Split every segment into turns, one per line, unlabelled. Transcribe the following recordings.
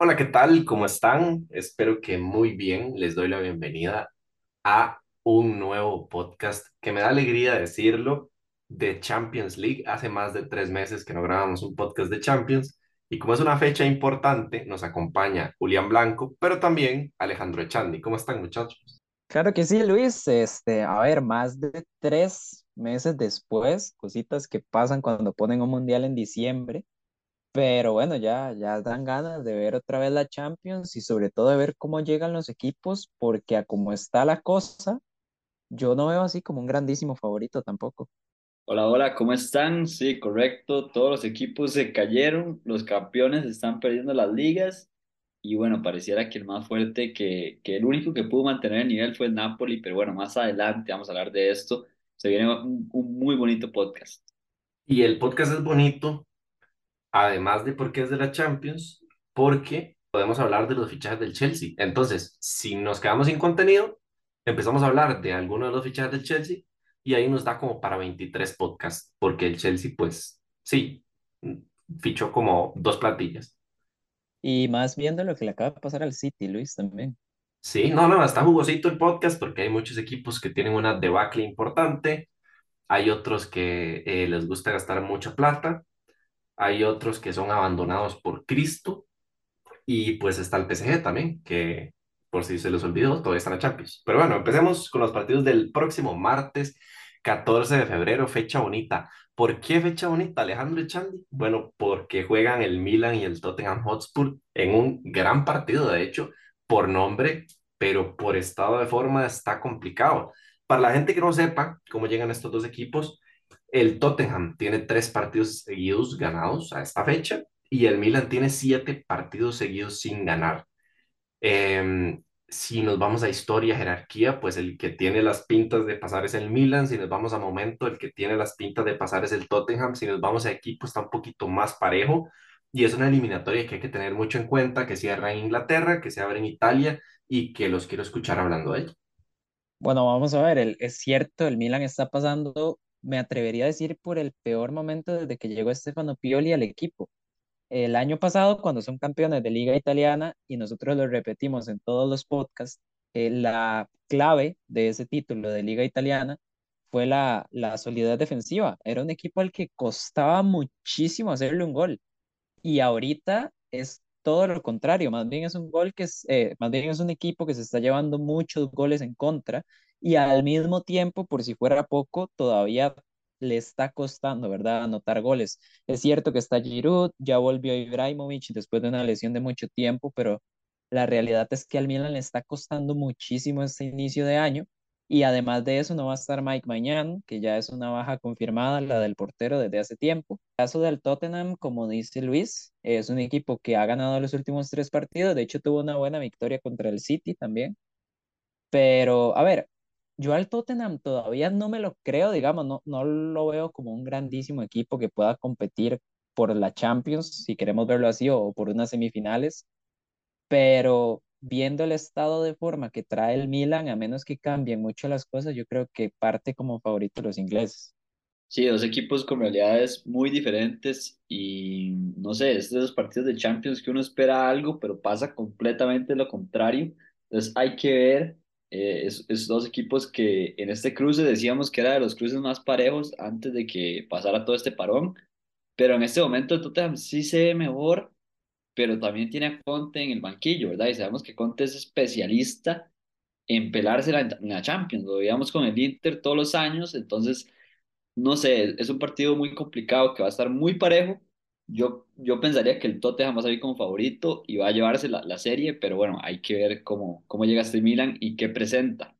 Hola, ¿qué tal? ¿Cómo están? Espero que muy bien. Les doy la bienvenida a un nuevo podcast que me da alegría decirlo de Champions League. Hace más de tres meses que no grabamos un podcast de Champions y como es una fecha importante, nos acompaña Julián Blanco, pero también Alejandro Echandi. ¿Cómo están, muchachos?
Claro que sí, Luis. Este, a ver, más de tres meses después, cositas que pasan cuando ponen un mundial en diciembre. Pero bueno, ya, ya dan ganas de ver otra vez la Champions y sobre todo de ver cómo llegan los equipos, porque a cómo está la cosa, yo no veo así como un grandísimo favorito tampoco.
Hola, hola, ¿cómo están? Sí, correcto, todos los equipos se cayeron, los campeones están perdiendo las ligas y bueno, pareciera que el más fuerte, que, que el único que pudo mantener el nivel fue el Napoli, pero bueno, más adelante vamos a hablar de esto. Se viene un, un muy bonito podcast.
Y el podcast es bonito además de por qué es de la Champions, porque podemos hablar de los fichajes del Chelsea. Entonces, si nos quedamos sin contenido, empezamos a hablar de algunos de los fichajes del Chelsea y ahí nos da como para 23 podcasts, porque el Chelsea, pues, sí, fichó como dos platillas.
Y más viendo lo que le acaba de pasar al City, Luis, también.
Sí, no, no, está jugosito el podcast porque hay muchos equipos que tienen una debacle importante, hay otros que eh, les gusta gastar mucha plata hay otros que son abandonados por Cristo y pues está el PSG también, que por si se les olvidó, todavía están a Champions. Pero bueno, empecemos con los partidos del próximo martes 14 de febrero, fecha bonita. ¿Por qué fecha bonita, Alejandro Echandi? Bueno, porque juegan el Milan y el Tottenham Hotspur en un gran partido, de hecho, por nombre, pero por estado de forma está complicado. Para la gente que no sepa cómo llegan estos dos equipos, el Tottenham tiene tres partidos seguidos ganados a esta fecha y el Milan tiene siete partidos seguidos sin ganar. Em, si nos vamos a historia, jerarquía, pues el que tiene las pintas de pasar es el Milan. Si nos vamos a momento, el que tiene las pintas de pasar es el Tottenham. Si nos vamos a equipo, está un poquito más parejo. Y es una eliminatoria que hay que tener mucho en cuenta, que cierra en Inglaterra, que se abre en Italia y que los quiero escuchar hablando de ello.
Bueno, vamos a ver, el, es cierto, el Milan está pasando me atrevería a decir, por el peor momento desde que llegó Stefano Pioli al equipo. El año pasado, cuando son campeones de Liga Italiana, y nosotros lo repetimos en todos los podcasts, eh, la clave de ese título de Liga Italiana fue la, la solidez defensiva. Era un equipo al que costaba muchísimo hacerle un gol. Y ahorita es todo lo contrario, más bien es un gol que es, eh, más bien es un equipo que se está llevando muchos goles en contra y al mismo tiempo, por si fuera poco, todavía le está costando, ¿verdad? Anotar goles. Es cierto que está Giroud, ya volvió Ibrahimovic después de una lesión de mucho tiempo, pero la realidad es que al Milan le está costando muchísimo este inicio de año. Y además de eso, no va a estar Mike Mañán, que ya es una baja confirmada, la del portero desde hace tiempo. El caso del Tottenham, como dice Luis, es un equipo que ha ganado los últimos tres partidos. De hecho, tuvo una buena victoria contra el City también. Pero, a ver, yo al Tottenham todavía no me lo creo, digamos, no, no lo veo como un grandísimo equipo que pueda competir por la Champions, si queremos verlo así, o por unas semifinales, pero viendo el estado de forma que trae el Milan, a menos que cambien mucho las cosas, yo creo que parte como favorito los ingleses.
Sí, dos equipos con realidades muy diferentes y no sé, es de los partidos de Champions que uno espera algo, pero pasa completamente lo contrario. Entonces hay que ver eh, es, dos equipos que en este cruce decíamos que era de los cruces más parejos antes de que pasara todo este parón, pero en este momento Tottenham sí se ve mejor, pero también tiene a Conte en el banquillo, ¿verdad? Y sabemos que Conte es especialista en pelarse en la Champions, lo veíamos con el Inter todos los años, entonces, no sé, es un partido muy complicado que va a estar muy parejo, yo, yo pensaría que el Tottenham va a salir como favorito y va a llevarse la, la serie, pero bueno, hay que ver cómo, cómo llega este Milan y qué presenta.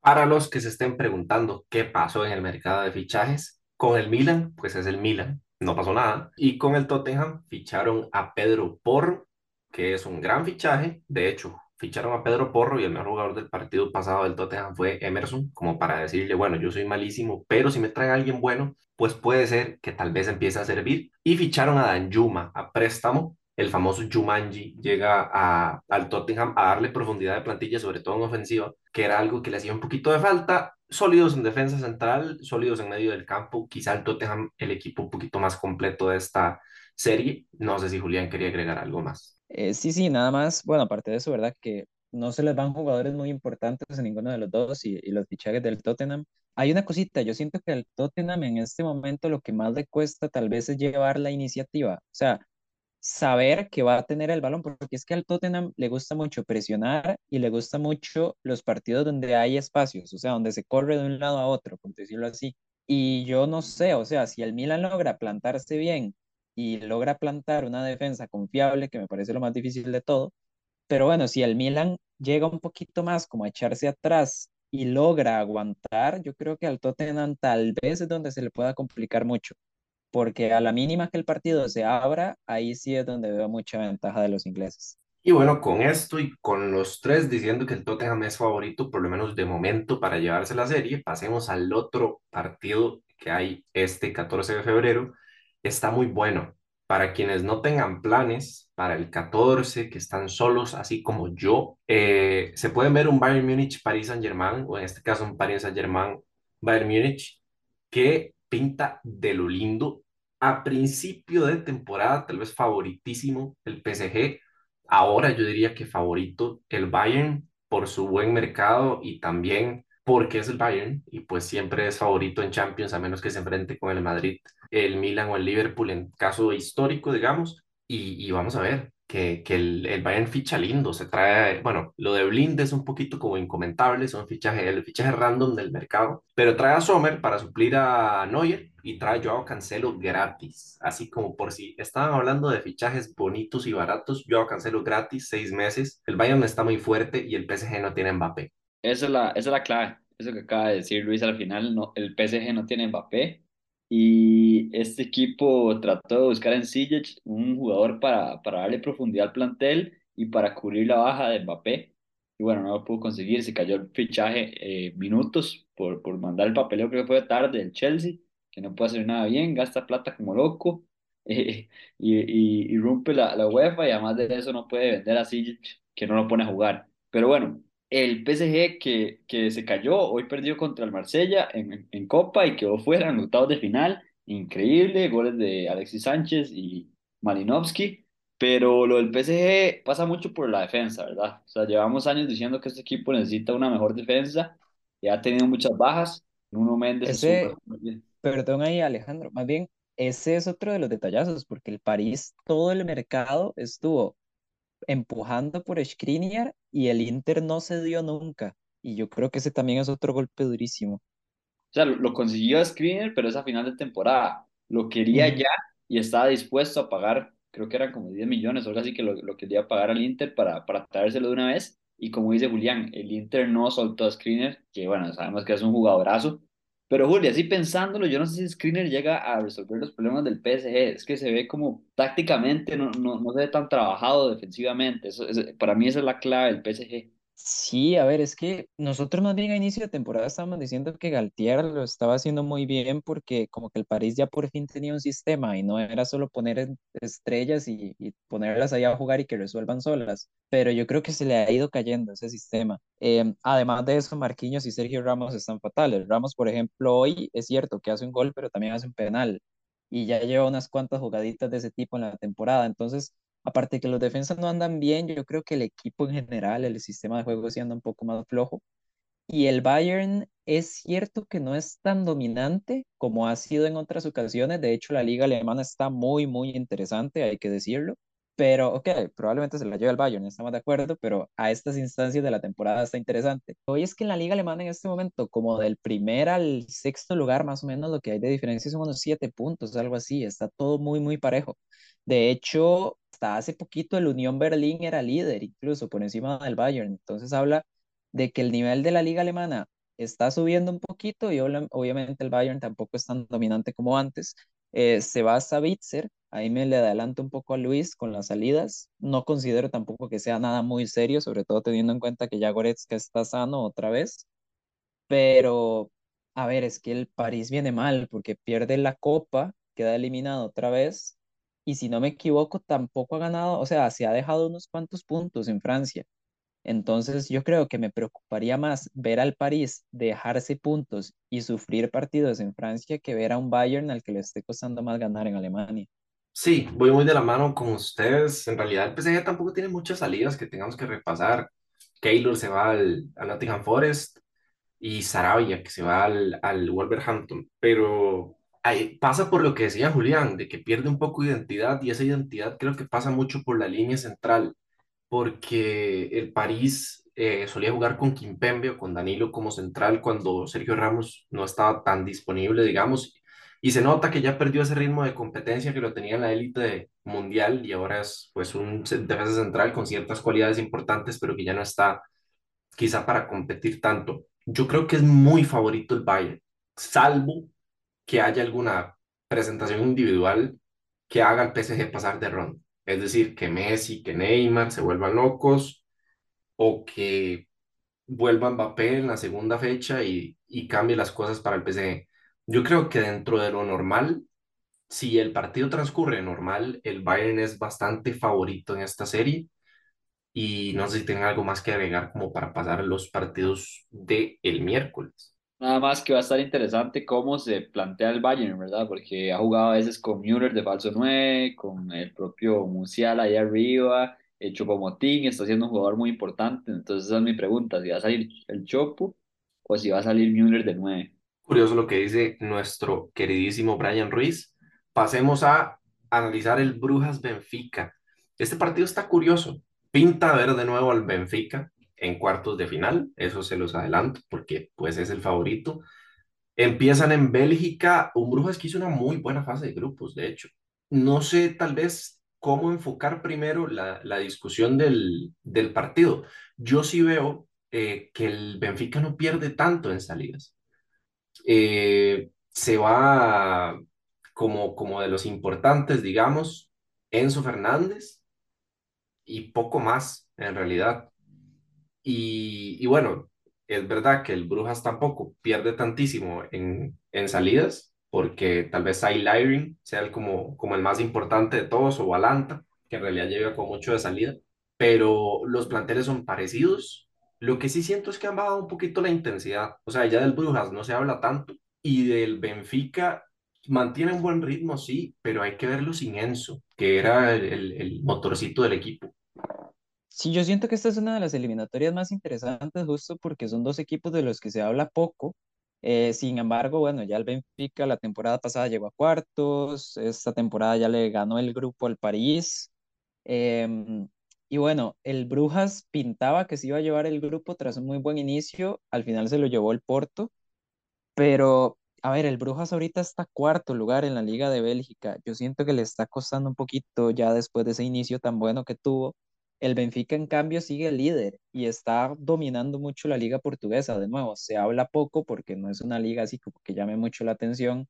Para los que se estén preguntando qué pasó en el mercado de fichajes, con el Milan, pues es el Milan, no pasó nada. Y con el Tottenham ficharon a Pedro Porro, que es un gran fichaje. De hecho, ficharon a Pedro Porro y el mejor jugador del partido pasado del Tottenham fue Emerson, como para decirle, bueno, yo soy malísimo, pero si me traen a alguien bueno, pues puede ser que tal vez empiece a servir. Y ficharon a Danjuma a préstamo. El famoso Jumanji llega a, al Tottenham a darle profundidad de plantilla, sobre todo en ofensiva, que era algo que le hacía un poquito de falta. Sólidos en defensa central, sólidos en medio del campo, quizá el Tottenham el equipo un poquito más completo de esta serie. No sé si Julián quería agregar algo más.
Eh, sí, sí, nada más, bueno, aparte de eso, ¿verdad? Que no se les van jugadores muy importantes a ninguno de los dos y, los fichajes del Tottenham. Hay una cosita, yo siento que al Tottenham en este momento lo que más le cuesta tal vez es llevar la iniciativa, o sea, saber que va a tener el balón, porque es que al Tottenham le gusta mucho presionar y le gusta mucho los partidos donde hay espacios, o sea, donde se corre de un lado a otro, por decirlo así. Y yo no sé, o sea, si el Milan logra plantarse bien y logra plantar una defensa confiable, que me parece lo más difícil de todo, pero bueno, si el Milan llega un poquito más como a echarse atrás y logra aguantar, yo creo que al Tottenham tal vez es donde se le pueda complicar mucho, porque a la mínima que el partido se abra, ahí sí es donde veo mucha ventaja de los ingleses.
Y bueno, con esto y con los tres diciendo que el Tottenham es favorito, por lo menos de momento, para llevarse la serie, pasemos al otro partido que hay este 14 de febrero. Está muy bueno. Para quienes no tengan planes para el 14, que están solos, así como yo, eh, se pueden ver un Bayern Múnich-Paris Saint-Germain, o en este caso un Paris Saint-Germain-Bayern Múnich, que pinta de lo lindo. A principio de temporada, tal vez favoritísimo el PSG. Ahora yo diría que favorito el Bayern por su buen mercado y también porque es el Bayern y pues siempre es favorito en Champions a menos que se enfrente con el Madrid, el Milan o el Liverpool en caso histórico, digamos. Y, y vamos a ver, que, que el, el, Bayern ficha lindo, se trae, bueno, lo de Blind es un poquito como incomentable, son fichajes, el fichaje random del mercado, pero trae a Sommer para suplir a Neuer y trae a Joao Cancelo gratis, así como por si estaban hablando de fichajes bonitos y baratos, Joao Cancelo gratis, seis meses, el Bayern está muy fuerte y el PSG no tiene Mbappé.
Esa es la, esa es la clave, eso que acaba de decir Luis al final, no, el PSG no tiene Mbappé, y este equipo trató de buscar en Sijic un jugador para, para darle profundidad al plantel y para cubrir la baja de Mbappé. Y bueno, no lo pudo conseguir, se cayó el fichaje eh, minutos por, por mandar el papeleo, creo que fue tarde, el Chelsea, que no puede hacer nada bien, gasta plata como loco eh, y, y, y, rompe la, la UEFA y además de eso no puede vender a Sijic, que no lo pone a jugar. Pero bueno, el PSG que, que se cayó, hoy perdió contra el Marsella en, en Copa y quedó fuera en octavos de final. Increíble, goles de Alexis Sánchez y Malinowski. Pero lo del PSG pasa mucho por la defensa, ¿verdad? O sea, llevamos años diciendo que este equipo necesita una mejor defensa. Ya ha tenido muchas bajas. Nuno Méndez
ese, Perdón ahí, Alejandro. Más bien, ese es otro de los detallazos, porque el París, todo el mercado estuvo empujando por Skriniar y el Inter no se dio nunca. Y yo creo que ese también es otro golpe durísimo.
O sea, lo, consiguió Skriniar, pero es a final de temporada. Lo quería ya y estaba dispuesto a pagar, creo que eran como 10 millones o algo así que lo, lo quería pagar al Inter para, para traérselo de una vez. Y como dice Julián, el Inter no soltó a Skriniar, que bueno, sabemos que es un jugadorazo, pero Julio, así pensándolo, yo no sé si Screener llega a resolver los problemas del PSG. Es que se ve como tácticamente, no, no, no se ve tan trabajado defensivamente. Para mí esa es la clave del PSG.
Sí, a ver, es que nosotros más bien a inicio de temporada estábamos diciendo que Galtier lo estaba haciendo muy bien porque como que el París ya por fin tenía un sistema y no era solo poner estrellas y, ponerlas ahí a jugar y que resuelvan solas, pero yo creo que se le ha ido cayendo ese sistema. Em, además de eso, Marquinhos y Sergio Ramos están fatales. Ramos, por ejemplo, hoy es cierto que hace un gol, pero también hace un penal y ya lleva unas cuantas jugaditas de ese tipo en la temporada, entonces aparte de que los defensas no andan bien, yo creo que el equipo en general, el sistema de juego sí anda un poco más flojo. Y el Bayern es cierto que no es tan dominante como ha sido en otras ocasiones. De hecho, la liga alemana está muy, muy interesante, hay que decirlo. Pero, ok, probablemente se la lleve el Bayern, estamos de acuerdo, pero a estas instancias de la temporada está interesante. Hoy es que en la liga alemana en este momento, como del primer al sexto lugar, más o menos lo que hay de diferencia son unos siete puntos, algo así. Está todo muy, muy parejo. De hecho, hasta hace poquito el Unión Berlín era líder, incluso por encima del Bayern. Entonces habla de que el nivel de la liga alemana está subiendo un poquito y obviamente el Bayern tampoco es tan dominante como antes. Eh, se va a Sabitzer, ahí me le adelanto un poco a Luis con las salidas. No considero tampoco que sea nada muy serio, sobre todo teniendo en cuenta que ya está sano otra vez. Pero, a ver, es que el París viene mal porque pierde la copa, queda eliminado otra vez y si no me equivoco, tampoco ha ganado, o sea, se ha dejado unos cuantos puntos en Francia. Entonces yo creo que me preocuparía más ver al París dejarse puntos y sufrir partidos en Francia que ver a un Bayern al que le esté costando más ganar en Alemania.
Sí, voy muy de la mano con ustedes. En realidad, el PSG tampoco tiene muchas salidas que tengamos que repasar. Keylor se va al, Nottingham Forest y Sarabia que se va al, al Wolverhampton. Pero ahí pasa por lo que decía Julián, de que pierde un poco de identidad y esa identidad creo que pasa mucho por la línea central, porque el París eh, solía jugar con Kimpembe o con Danilo como central cuando Sergio Ramos no estaba tan disponible, digamos, y se nota que ya perdió ese ritmo de competencia que lo tenía en la élite mundial y ahora es pues un defensa central con ciertas cualidades importantes, pero que ya no está quizá para competir tanto. Yo creo que es muy favorito el Bayern, salvo que haya alguna presentación individual que haga al PSG pasar de ronda. Es decir, que Messi, que Neymar se vuelvan locos o que vuelva Mbappé en la segunda fecha y, y cambie las cosas para el PSG. Yo creo que dentro de lo normal, si el partido transcurre normal, el Bayern es bastante favorito en esta serie y no sé si tienen algo más que agregar como para pasar los partidos de el miércoles.
Nada más que va a estar interesante cómo se plantea el Bayern, ¿verdad? Porque ha jugado a veces con Müller de falso 9, con el propio Musiala ahí arriba, el Choupo-Moting está siendo un jugador muy importante. Entonces esa es mi pregunta, si va a salir el Chopo o si va a salir Müller de 9.
Curioso lo que dice nuestro queridísimo Brian Ruiz. Pasemos a analizar el Brujas Benfica. Este partido está curioso. Pinta ver de nuevo al Benfica en cuartos de final, eso se los adelanto porque pues es el favorito. Empiezan en Bélgica, un Brujas que hizo una muy buena fase de grupos, de hecho. No sé tal vez cómo enfocar primero la, la discusión del, del partido. Yo sí veo eh, que el Benfica no pierde tanto en salidas eh, se va como, como de los importantes, digamos, Enzo Fernández y poco más en realidad. Y, bueno, es verdad que el Brujas tampoco pierde tantísimo en, en salidas, porque tal vez Liring sea el como, como el más importante de todos, o Valanta, que en realidad llega con mucho de salida, pero los planteles son parecidos. Lo que sí siento es que han bajado un poquito la intensidad. O sea, ya del Brujas no se habla tanto, y del Benfica mantiene un buen ritmo, sí, pero hay que verlo sin Enzo, que era el el motorcito del equipo.
Sí, yo siento que esta es una de las eliminatorias más interesantes justo porque son dos equipos de los que se habla poco. Eh, sin embargo, bueno, ya el Benfica la temporada pasada llegó a cuartos, esta temporada ya le ganó el grupo al París. em, y bueno, el Brujas pintaba que se iba a llevar el grupo tras un muy buen inicio, al final se lo llevó el Porto, pero a ver, el Brujas ahorita está cuarto lugar en la Liga de Bélgica. Yo siento que le está costando un poquito ya después de ese inicio tan bueno que tuvo. El Benfica, en cambio, sigue líder y está dominando mucho la liga portuguesa. De nuevo, se habla poco porque no es una liga así como que llame mucho la atención,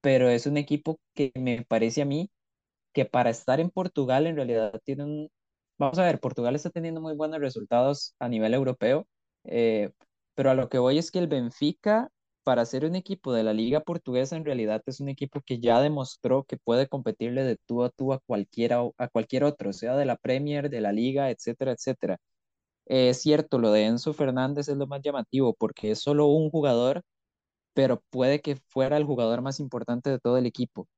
pero es un equipo que me parece a mí que para estar en Portugal en realidad tienen, vamos a ver, Portugal está teniendo muy buenos resultados a nivel europeo, eh, pero a lo que voy es que el Benfica, para ser un equipo de la liga portuguesa, en realidad es un equipo que ya demostró que puede competirle de tú a tú a cualquiera, a cualquier otro, sea de la Premier, de la liga, etcétera, etcétera. Eh, es cierto, lo de Enzo Fernández es lo más llamativo porque es solo un jugador pero puede que fuera el jugador más importante de todo el equipo.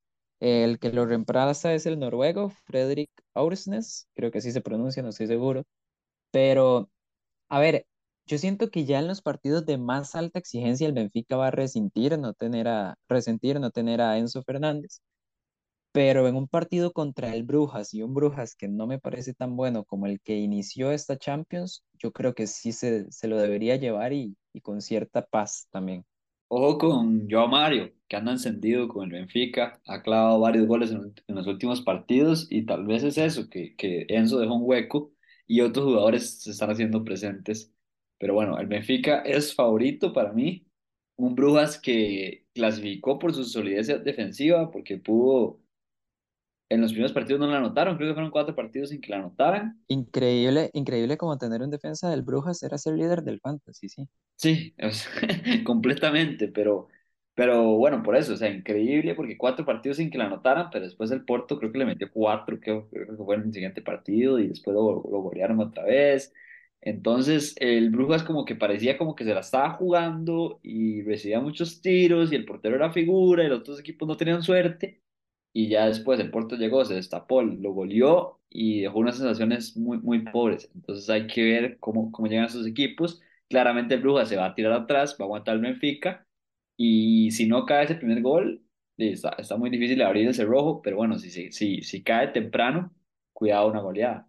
El que lo reemplaza es el noruego, Fredrik Aursnes, creo que así se pronuncia, no estoy seguro. Pero, a ver, yo siento que ya en los partidos de más alta exigencia el Benfica va a resentir no tener a, resentir no tener a Enzo Fernández. Pero en un partido contra el Brujas y un Brujas que no me parece tan bueno como el que inició esta Champions, yo creo que sí se, se lo debería llevar y, y con cierta paz también.
Ojo con Joao Mario, que anda encendido con el Benfica, ha clavado varios goles en, en los últimos partidos y tal vez es eso, que, que Enzo dejó un hueco y otros jugadores se están haciendo presentes. Pero bueno, el Benfica es favorito para mí, un Brujas que clasificó por su solidez defensiva, porque pudo, en los primeros partidos no la anotaron, creo que fueron cuatro partidos sin que la anotaran
Increíble, increíble como tener un defensa del Brujas era ser líder del Fantasy, sí.
Sí, sea, completamente, pero, pero bueno, por eso, o sea, increíble porque cuatro partidos sin que la anotaran, pero después el Porto creo que le metió cuatro, creo, creo que fue en el siguiente partido y después lo, lo golearon otra vez. Entonces, el Brujas como que parecía como que se la estaba jugando y recibía muchos tiros y el portero era figura y los otros equipos no tenían suerte. Y ya después el Porto llegó, se destapó, lo goleó y dejó unas sensaciones muy, muy pobres. Entonces hay que ver cómo, cómo llegan esos equipos. Claramente el Brujas se va a tirar atrás, va a aguantar el Benfica y si no cae ese primer gol, está, está muy difícil abrir ese rojo, pero bueno, si, si, si, si cae temprano, cuidado una goleada.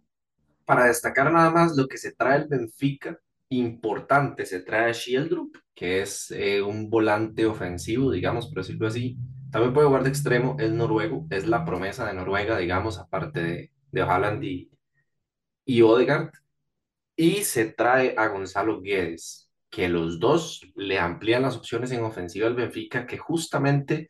Para destacar nada más lo que se trae el Benfica, importante, se trae a Schieldrup, que es eh, un volante ofensivo, digamos, por decirlo así. También puede jugar de extremo, es noruego, es la promesa de Noruega, digamos, aparte de, de Haaland y, y Odegaard. Y se trae a Gonzalo Guedes, que los dos le amplían las opciones en ofensiva al Benfica, que justamente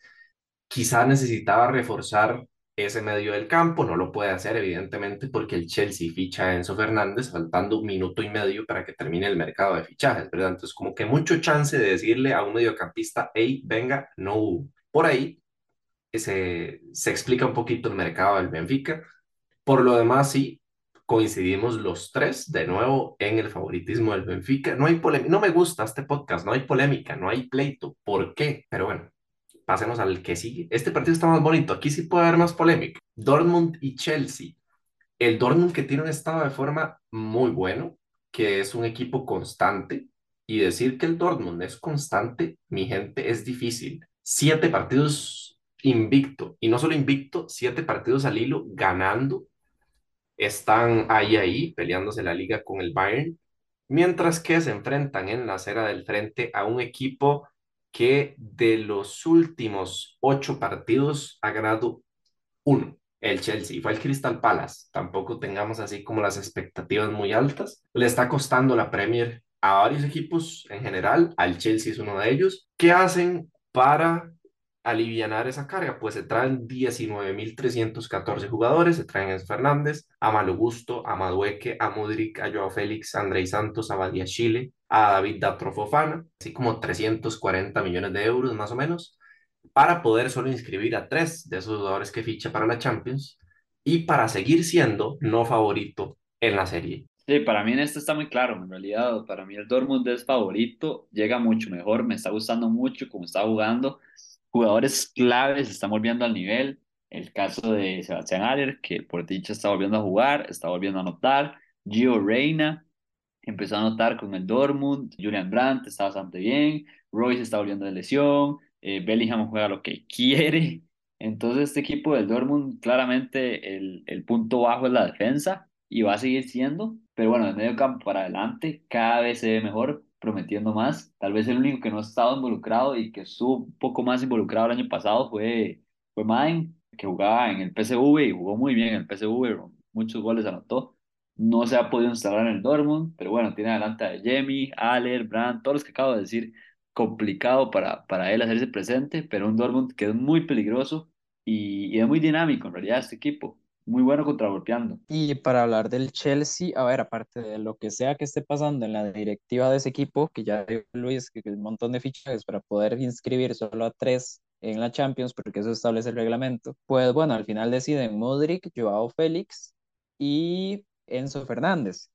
quizá necesitaba reforzar ese medio del campo, no lo puede hacer evidentemente porque el Chelsea ficha a Enzo Fernández faltando un minuto y medio para que termine el mercado de fichajes, ¿verdad? Entonces como que mucho chance de decirle a un mediocampista, hey, venga, no hubo. Por ahí se, se explica un poquito el mercado del Benfica. Por lo demás, sí, coincidimos los tres de nuevo en el favoritismo del Benfica. No hay polémica, no me gusta este podcast, no hay polémica, no hay pleito. ¿Por qué? Pero bueno, pasemos al que sigue. Este partido está más bonito, aquí sí puede haber más polémica. Dortmund y Chelsea. El Dortmund que tiene un estado de forma muy bueno, que es un equipo constante, y decir que el Dortmund es constante, mi gente, es difícil. Siete partidos invicto, y no solo invicto, siete partidos al hilo ganando están ahí, ahí, peleándose la liga con el Bayern, mientras que se enfrentan en la acera del frente a un equipo que de los últimos ocho partidos ha ganado uno, el Chelsea, fue el Crystal Palace, tampoco tengamos así como las expectativas muy altas, le está costando la Premier a varios equipos en general, al Chelsea es uno de ellos, ¿qué hacen para alivianar esa carga, pues se traen 19.314 jugadores, se traen a Fernández, a Malo Gusto, a Madueque, a Mudrik, a Joao Félix, a Andrei Santos, a Badia Chile, a David Datrofofana, así como 340 millones de euros más o menos, para poder solo inscribir a tres de esos jugadores que ficha para la Champions y para seguir siendo no favorito en la serie.
Sí, para mí en esto está muy claro, en realidad para mí el Dortmund es favorito, llega mucho mejor, me está gustando mucho cómo está jugando, jugadores claves se están volviendo al nivel. El caso de Sebastián Aller, que por dicha está volviendo a jugar, está volviendo a anotar. Gio Reina empezó a anotar con el Dortmund. Julian Brandt está bastante bien. Royce está volviendo de lesión. Eh, Bellingham juega lo que quiere. Entonces, este equipo del Dortmund, claramente el, el punto bajo es la defensa y va a seguir siendo. Pero bueno, de medio campo para adelante, cada vez se ve mejor prometiendo más. Tal vez el único que no ha estado involucrado y que estuvo un poco más involucrado el año pasado fue, fue Main, que jugaba en el PSV y jugó muy bien en el PSV, muchos goles anotó. No se ha podido instalar en el Dortmund, pero bueno, tiene adelante a Jemmy, Aller, Brandt, todos los que acabo de decir, complicado para, para él hacerse presente, pero un Dortmund que es muy peligroso y, y es muy dinámico en realidad este equipo muy bueno contragolpeando.
Y para hablar del Chelsea, a ver, aparte de lo que sea que esté pasando en la directiva de ese equipo, que ya dijo Luis, que un montón de fichajes para poder inscribir solo a tres en la Champions, porque eso establece el reglamento, pues bueno, al final deciden Modric, Joao Félix y Enzo Fernández,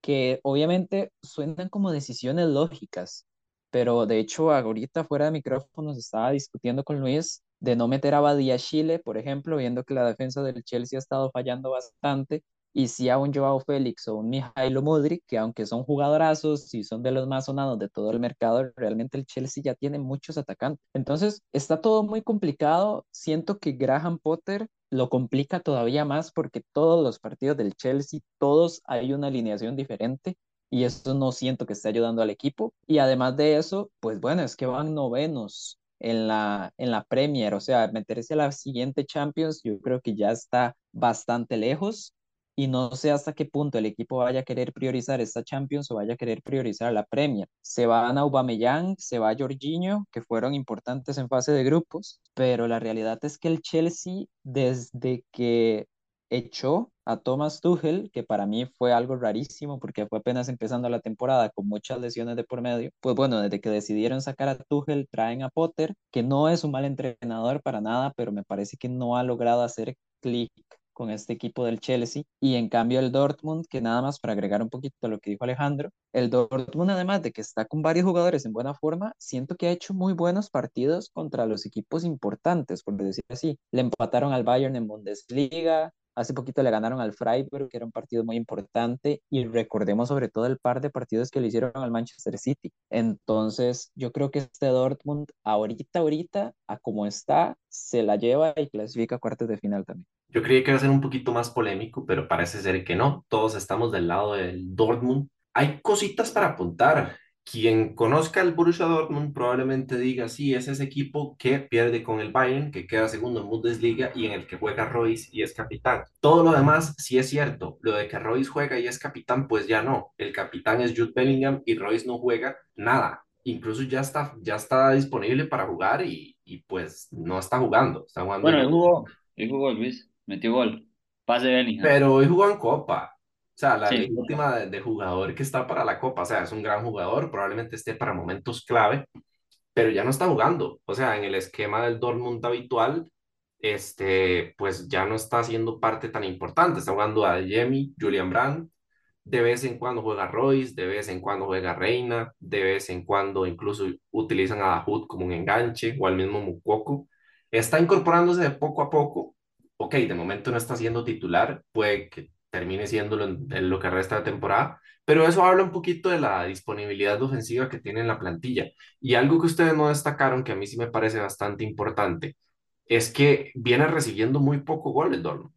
que obviamente suenan como decisiones lógicas, pero de hecho ahorita fuera de micrófonos estaba discutiendo con Luis de no meter a Badía Chile, por ejemplo, viendo que la defensa del Chelsea ha estado fallando bastante, y si a un Joao Félix o un Mijailo Mudrik, que aunque son jugadorazos y son de los más sonados de todo el mercado, realmente el Chelsea ya tiene muchos atacantes. Entonces, está todo muy complicado. Siento que Graham Potter lo complica todavía más porque todos los partidos del Chelsea, todos hay una alineación diferente y eso no siento que esté ayudando al equipo. Y además de eso, pues bueno, es que van novenos en la, en la Premier, o sea, meterse a la siguiente Champions, yo creo que ya está bastante lejos y no sé hasta qué punto el equipo vaya a querer priorizar esta Champions o vaya a querer priorizar la Premier. Se van a Aubameyang, se va a Jorginho, que fueron importantes en fase de grupos, pero la realidad es que el Chelsea desde que echó a Thomas Tuchel, que para mí fue algo rarísimo porque fue apenas empezando la temporada con muchas lesiones de por medio. Pues bueno, desde que decidieron sacar a Tuchel, traen a Potter, que no es un mal entrenador para nada, pero me parece que no ha logrado hacer clic con este equipo del Chelsea. Y en cambio el Dortmund, que nada más para agregar un poquito a lo que dijo Alejandro, el Dortmund además de que está con varios jugadores en buena forma, siento que ha hecho muy buenos partidos contra los equipos importantes, por decir así. Le empataron al Bayern en Bundesliga, Hace poquito le ganaron al Freiburg, que era un partido muy importante, y recordemos sobre todo el par de partidos que le hicieron al Manchester City. Entonces, yo creo que este Dortmund, ahorita, ahorita, a como está, se la lleva y clasifica a cuartos de final también.
Yo creía que iba a ser un poquito más polémico, pero parece ser que no. Todos estamos del lado del Dortmund. Hay cositas para apuntar. Quien conozca el Borussia Dortmund probablemente diga, sí, es ese equipo que pierde con el Bayern, que queda segundo en Bundesliga y en el que juega Royce y es capitán. Todo lo demás sí es cierto. Lo de que Royce juega y es capitán, pues ya no. El capitán es Jude Bellingham y Royce no juega nada. Incluso ya está, ya está disponible para jugar y, y pues no está jugando. Está jugando
bueno, él jugó, él jugó Luis, metió gol. Pase Bellingham.
Pero hoy jugó en Copa. O sea, la última de, jugador que está para la Copa, o sea, es un gran jugador, probablemente esté para momentos clave, pero ya no está jugando. O sea, en el esquema del Dortmund habitual, este, pues ya no está siendo parte tan importante. Está jugando a Jemmy, Julian Brand, de vez en cuando juega Royce, de vez en cuando juega Reina, de vez en cuando incluso utilizan a Dahoud como un enganche o al mismo Mukoko. Está incorporándose de poco a poco. Ok, de momento no está siendo titular, puede que termine siéndolo en, lo que resta de temporada, pero eso habla un poquito de la disponibilidad ofensiva que tiene en la plantilla. Y algo que ustedes no destacaron, que a mí sí me parece bastante importante, es que viene recibiendo muy poco gol el Dortmund.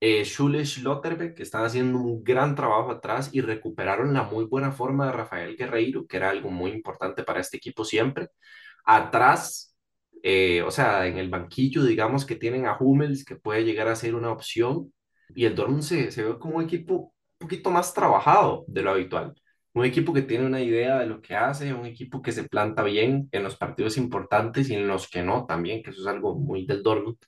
Eh, Schule Schlotterbeck, están haciendo un gran trabajo atrás y recuperaron la muy buena forma de Rafael Guerreiro, que era algo muy importante para este equipo siempre. Atrás, eh, o sea, en el banquillo, digamos que tienen a Hummels, que puede llegar a ser una opción, y el Dortmund se, se ve como un equipo un poquito más trabajado de lo habitual. Un equipo que tiene una idea de lo que hace, un equipo que se planta bien en los partidos importantes y en los que no también, que eso es algo muy del Dortmund.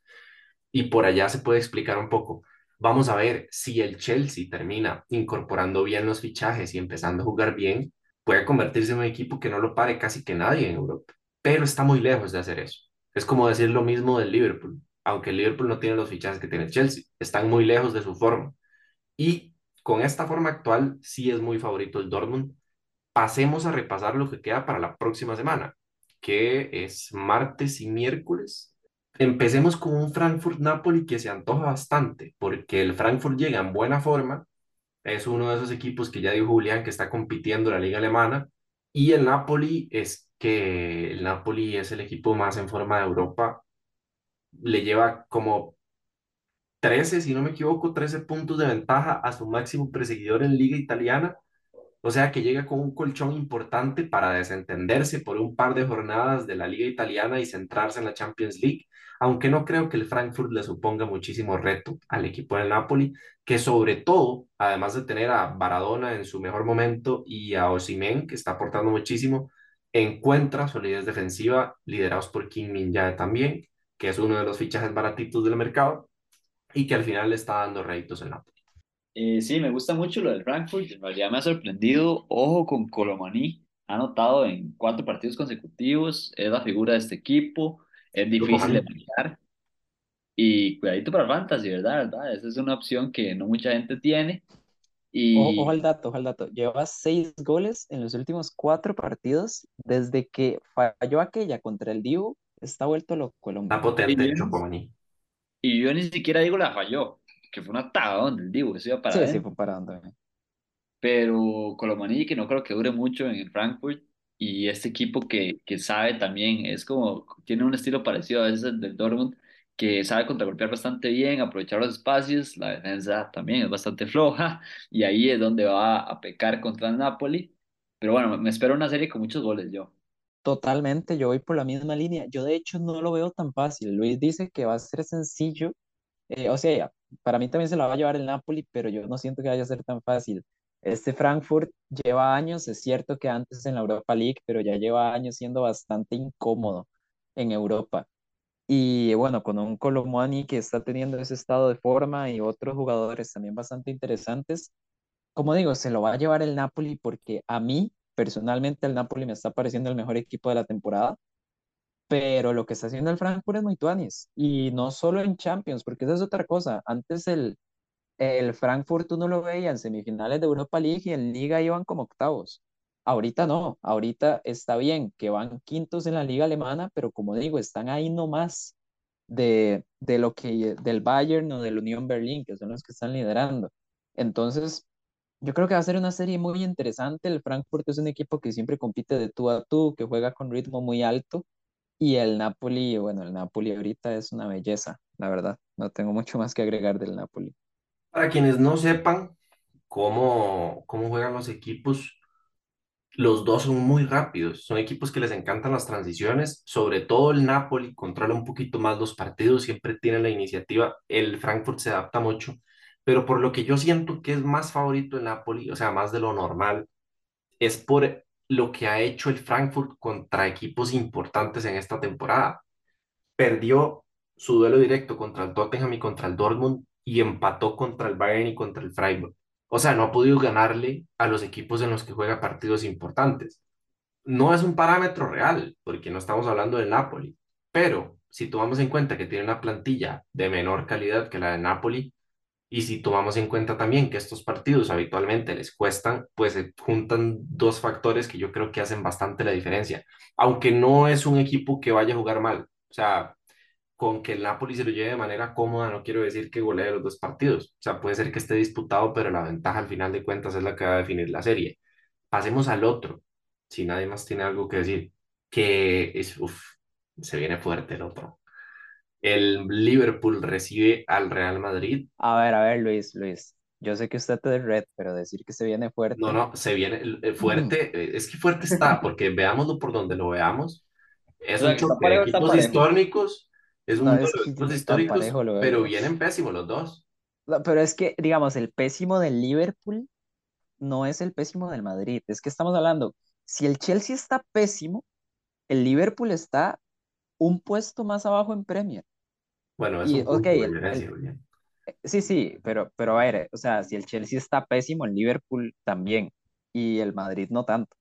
Y por allá se puede explicar un poco. Vamos a ver si el Chelsea termina incorporando bien los fichajes y empezando a jugar bien, puede convertirse en un equipo que no lo pare casi que nadie en Europa. Pero está muy lejos de hacer eso. Es como decir lo mismo del Liverpool aunque el Liverpool no tiene los fichajes que tiene el Chelsea, están muy lejos de su forma. Y con esta forma actual, sí es muy favorito el Dortmund. Pasemos a repasar lo que queda para la próxima semana, que es martes y miércoles. Empecemos con un Frankfurt-Napoli que se antoja bastante, porque el Frankfurt llega en buena forma, es uno de esos equipos que ya dijo Julián que está compitiendo en la liga alemana, y el Napoli es que el Napoli es el equipo más en forma de Europa le lleva como 13, si no me equivoco, 13 puntos de ventaja a su máximo perseguidor en Liga Italiana. O sea que llega con un colchón importante para desentenderse por un par de jornadas de la Liga Italiana y centrarse en la Champions League, aunque no creo que el Frankfurt le suponga muchísimo reto al equipo del Napoli, que sobre todo, además de tener a Baradona en su mejor momento y a Osimhen, que está aportando muchísimo, encuentra solidez defensiva liderados por Kim Min Jae también que es uno de los fichajes baratitos del mercado y que al final le está dando réditos en Napoli.
Eh, sí, me gusta mucho lo del Frankfurt, en realidad me ha sorprendido, ojo con Colomani, ha anotado en cuatro partidos consecutivos, es la figura de este equipo, es difícil de manejar y cuidadito para Fantasy, ¿verdad? ¿verdad? Esa es una opción que no mucha gente tiene. Y...
Ojo, ojo al dato, ojo al dato. Lleva seis goles en los últimos cuatro partidos desde que falló aquella contra el Divo está vuelto loco el
Está potente Chocomani.
Y yo ni siquiera digo la falló, que fue una donde el Divo, que se iba para
Sí, sí, fue para donde.
Pero Colomani, que no creo que dure mucho en el Frankfurt, y este equipo que, que sabe también, es como, tiene un estilo parecido a ese del Dortmund, que sabe contragolpear bastante bien, aprovechar los espacios, la defensa también es bastante floja, y ahí es donde va a pecar contra el Napoli. Pero bueno, me espero una serie con muchos goles yo.
Totalmente, yo voy por la misma línea. Yo de hecho no lo veo tan fácil. Luis dice que va a ser sencillo. Eh, o sea, para mí también se la va a llevar el Napoli, pero yo no siento que vaya a ser tan fácil. Este Frankfurt lleva años, es cierto que antes en la Europa League, pero ya lleva años siendo bastante incómodo en Europa. Y bueno, con un Colomani que está teniendo ese estado de forma y otros jugadores también bastante interesantes, como digo, se lo va a llevar el Napoli porque a mí personalmente el Napoli me está pareciendo el mejor equipo de la temporada. pero lo que está haciendo el Frankfurt es muy tuanis, y no solo en Champions, porque esa es otra cosa. Antes el, el Frankfurt uno lo veía en semifinales de Europa League y en Liga iban como octavos. Ahorita no, ahorita está bien que van quintos en la liga alemana, pero como digo, están ahí nomás de, de lo que del Bayern o del Unión Berlín, que son los que están liderando. Entonces, yo creo que va a ser una serie muy interesante. El Frankfurt es un equipo que siempre compite de tú a tú, que juega con ritmo muy alto. Y el Napoli, bueno, el Napoli ahorita es una belleza, la verdad. No tengo mucho más que agregar del Napoli.
Para quienes no sepan cómo, cómo juegan los equipos, los dos son muy rápidos, son equipos que les encantan las transiciones, sobre todo el Napoli controla un poquito más los partidos, siempre tiene la iniciativa, el Frankfurt se adapta mucho, pero por lo que yo siento que es más favorito el Napoli, o sea, más de lo normal, es por lo que ha hecho el Frankfurt contra equipos importantes en esta temporada. Perdió su duelo directo contra el Tottenham y contra el Dortmund y empató contra el Bayern y contra el Freiburg. O sea, no ha podido ganarle a los equipos en los que juega partidos importantes. No es un parámetro real, porque no estamos hablando del Napoli, pero si tomamos en cuenta que tiene una plantilla de menor calidad que la de Napoli, y si tomamos en cuenta también que estos partidos habitualmente les cuestan, pues se juntan dos factores que yo creo que hacen bastante la diferencia. Aunque no es un equipo que vaya a jugar mal. O sea, con que el Napoli se lo lleve de manera cómoda, no quiero decir que golee los dos partidos. O sea, puede ser que esté disputado, pero la ventaja al final de cuentas es la que va a definir la serie. Pasemos al otro, si nadie más tiene algo que decir, que es, uff, se viene fuerte el otro. El Liverpool recibe al Real Madrid.
A ver, a ver, Luis, Luis. Yo sé que usted es de red, pero decir que se viene fuerte.
No, no, se viene fuerte. Es que fuerte está, porque veámoslo por donde lo veamos. Es un choque de equipos históricos es un no, históricos, pero vienen pésimos los dos.
pero es que, digamos, el pésimo del Liverpool no es el pésimo del Madrid. Es que estamos hablando, si el Chelsea está pésimo, el Liverpool está un puesto más abajo en Premier.
Bueno, es un okay, el,
Sí, sí, pero, pero a ver, o sea, si el Chelsea está pésimo, el Liverpool también, y el Madrid no tanto.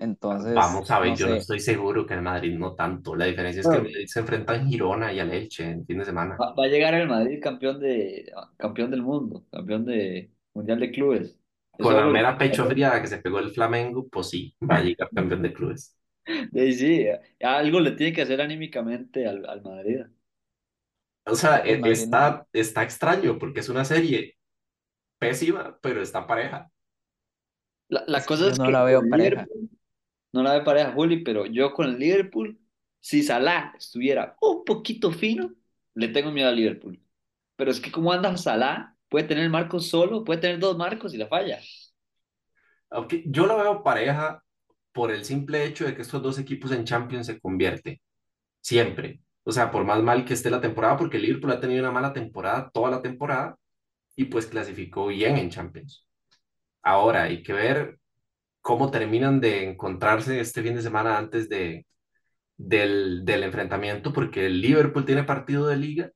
Entonces,
Vamos a ver, yo no estoy seguro que el Madrid no tanto. La diferencia es que el Madrid se enfrenta en Girona y al Elche en fin de semana.
Va, a llegar el Madrid campeón de campeón del mundo, campeón de Mundial de Clubes.
Con la mera pecho fría que se pegó el Flamengo, pues sí, va a llegar campeón de clubes.
Sí, sí, algo le tiene que hacer anímicamente al, al Madrid.
O sea, e, está, está extraño porque es una serie pésima, pero está pareja.
La, la cosa es no que la veo pareja no la ve pareja Juli, pero yo con el Liverpool, si Salah estuviera un poquito fino, le tengo miedo al Liverpool. Pero es que como anda Salah, puede tener el marco solo, puede tener dos marcos y la falla.
Okay. Yo la veo pareja por el simple hecho de que estos dos equipos en Champions se convierten. Siempre. O sea, por más mal que esté la temporada, porque el Liverpool ha tenido una mala temporada toda la temporada y pues clasificó bien en Champions. Ahora hay que ver cómo terminan de encontrarse este fin de semana antes de, del, del enfrentamiento, porque el Liverpool tiene partido de liga,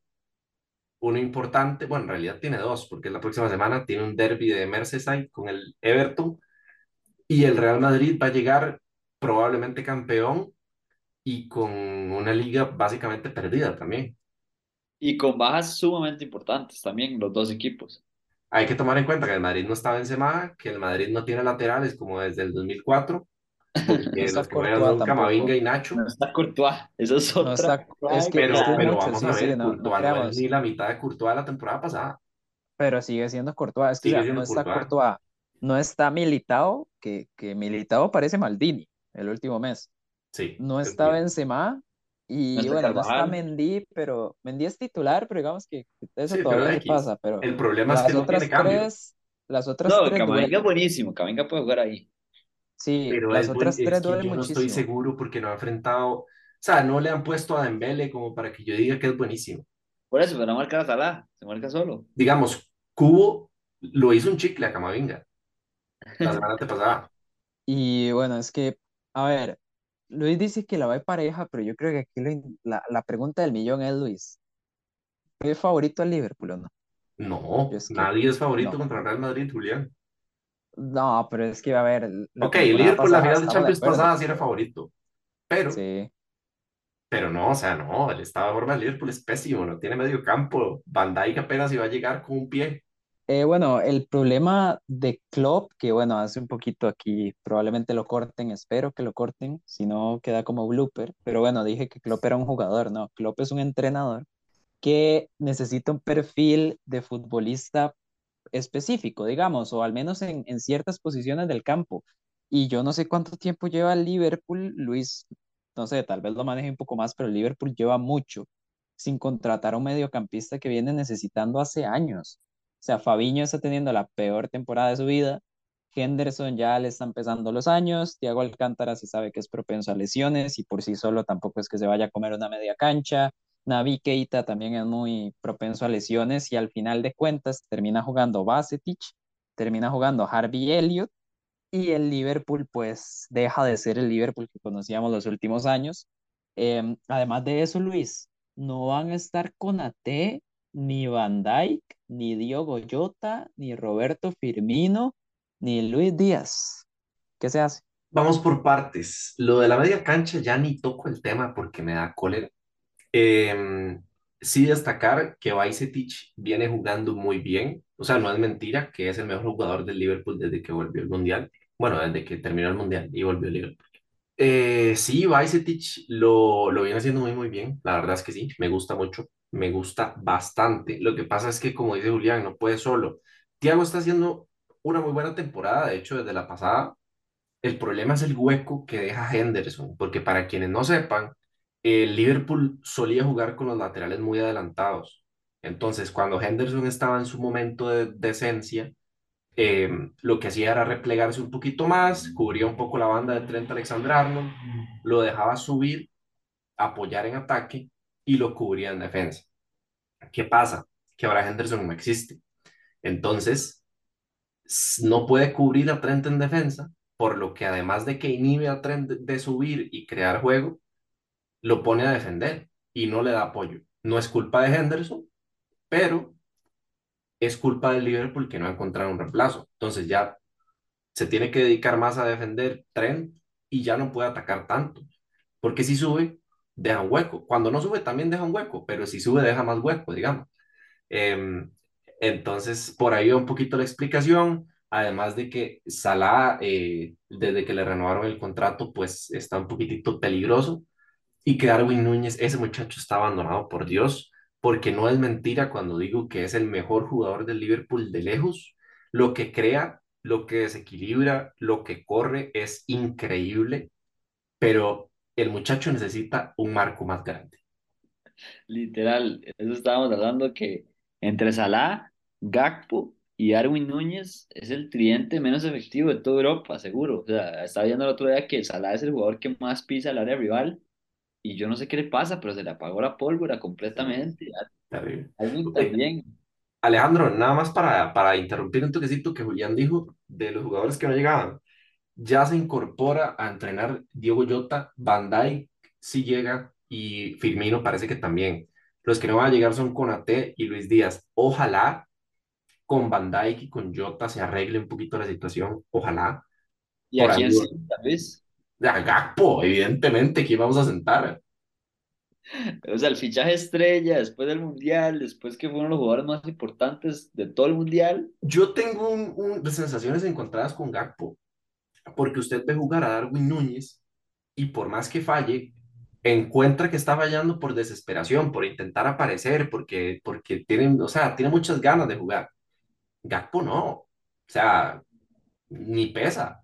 uno importante, bueno, en realidad tiene dos, porque la próxima semana tiene un derby de Merseyside con el Everton, y el Real Madrid va a llegar probablemente campeón y con una liga básicamente perdida también.
Y con bajas sumamente importantes también los dos equipos.
Hay que tomar en cuenta que el Madrid no está Benzema, que el Madrid no tiene laterales como desde el 2004, porque los que son Camavinga y Nacho.
No está Courtois, eso es otra.
es que, pero, pero vamos a ver, Courtois no, es ni la mitad de Courtois de la temporada pasada.
Pero sigue siendo Courtois, es que ya, no está Courtois. No está Militao, que, que Militao parece Maldini el último mes.
Sí.
No está Benzema, y bueno, no está Mendy, pero Mendy es titular, pero digamos que eso todavía se pasa. Pero
el problema es que no tiene
tres, Las otras
no,
tres.
Camavinga es buenísimo, Camavinga puede jugar ahí.
Sí, pero las otras tres duelen
yo
no
estoy seguro porque no ha enfrentado, o sea, no le han puesto a Dembele como para que yo diga que es buenísimo.
Por eso, pero no marca a Salah, se marca solo.
Digamos, Cubo lo hizo un chicle a Camavinga la semana pasada.
Y bueno, es que, a ver, Luis dice que la va de pareja, pero yo creo que aquí la, la, pregunta del millón es, Luis, ¿es favorito al Liverpool o no?
No, nadie es favorito contra Real Madrid, Julián.
No, pero es que, a ver...
Ok, el Liverpool la final de Champions pasada sí era favorito, pero...
Sí.
pero no, o sea, no, el estado de forma del Liverpool es pésimo, no tiene medio campo. Van Dijk apenas iba a llegar con un pie.
Eh, bueno, el problema de Klopp, que bueno, hace un poquito aquí, probablemente lo corten, espero que lo corten, si no queda como blooper, pero bueno, dije que Klopp era un jugador, no, Klopp es un entrenador que necesita un perfil de futbolista específico, digamos, o al menos en, en ciertas posiciones del campo. Y yo no sé cuánto tiempo lleva Liverpool, Luis, no sé, tal vez lo maneje un poco más, pero Liverpool lleva mucho sin contratar a un mediocampista que viene necesitando hace años. O sea, Fabiño está teniendo la peor temporada de su vida. Henderson ya le están empezando los años. Thiago Alcántara se sabe que es propenso a lesiones y por sí solo tampoco es que se vaya a comer una media cancha. Navi Keita también es muy propenso a lesiones y al final de cuentas termina jugando Basetic, termina jugando Harvey Elliott y el Liverpool pues deja de ser el Liverpool que conocíamos los últimos años. Em, además de eso, Luis, no van a estar con AT, ni Van Dijk, ni Diogo Jota, ni Roberto Firmino, ni Luis Díaz. ¿Qué se hace?
Vamos por partes. Lo de la media cancha ya ni toco el tema porque me da cólera. Eh, sí destacar que Bajcetic viene jugando muy bien. O sea, no es mentira que es el mejor jugador del Liverpool desde que volvió al Mundial. Bueno, desde que terminó el Mundial y volvió al Liverpool. Eh, sí, Bajcetic lo, lo viene haciendo muy, muy bien. La verdad es que sí, me gusta mucho. Me gusta bastante. Lo que pasa es que, como dice Julián, no puede solo. Thiago está haciendo una muy buena temporada, de hecho, desde la pasada. El problema es el hueco que deja Henderson, porque para quienes no sepan, el Liverpool solía jugar con los laterales muy adelantados. Entonces, cuando Henderson estaba en su momento de decencia, eh, lo que hacía era replegarse un poquito más, cubría un poco la banda de Trent Alexander-Arnold, lo dejaba subir, apoyar en ataque y lo cubría en defensa. ¿Qué pasa? Que ahora Henderson no existe. Entonces, no puede cubrir a Trent en defensa, por lo que además de que inhibe a Trent de subir y crear juego, lo pone a defender y no le da apoyo. No es culpa de Henderson, pero es culpa del Liverpool que no ha encontrado un reemplazo. Entonces ya se tiene que dedicar más a defender Trent y ya no puede atacar tanto. Porque si sube, deja un hueco. Cuando no sube, también deja un hueco, pero si sube, deja más hueco, digamos. Eh, entonces, por ahí va un poquito la explicación. Además de que Salah, eh, desde que le renovaron el contrato, pues está un poquitito peligroso y que Darwin Núñez, ese muchacho está abandonado por Dios, porque no es mentira cuando digo que es el mejor jugador del Liverpool de lejos. Lo que crea, lo que desequilibra, lo que corre es increíble, pero el muchacho necesita un marco más grande.
Literal, eso estábamos hablando que entre Salah, Gakpo y Darwin Núñez es el tridente menos efectivo de toda Europa, seguro. O sea, estaba viendo el otro día que Salah es el jugador que más pisa el área rival y yo no sé qué le pasa, pero se le apagó la pólvora completamente. Alguien
Oye,
también.
Alejandro, nada más para, para interrumpir un toquecito que Julián dijo de los jugadores que no llegaban. Ya se incorpora a entrenar Diego Jota, Van Dijk sí llega y Firmino parece que también. Los que no van a llegar son Konate y Luis Díaz. Ojalá con Van Dijk y con Jota se arregle un poquito la situación. Ojalá.
¿Y a quién sí, tal vez?
a Gakpo, evidentemente, que vamos a sentar.
O sea, el fichaje estrella después del Mundial, después que fueron los jugadores más importantes de todo el Mundial.
Yo tengo un, un- sensaciones encontradas con Gakpo, porque usted ve jugar a Darwin Núñez y por más que falle, encuentra que está fallando por desesperación, por intentar aparecer, porque, porque tiene, o sea, tiene muchas ganas de jugar. Gakpo no, o sea, ni pesa.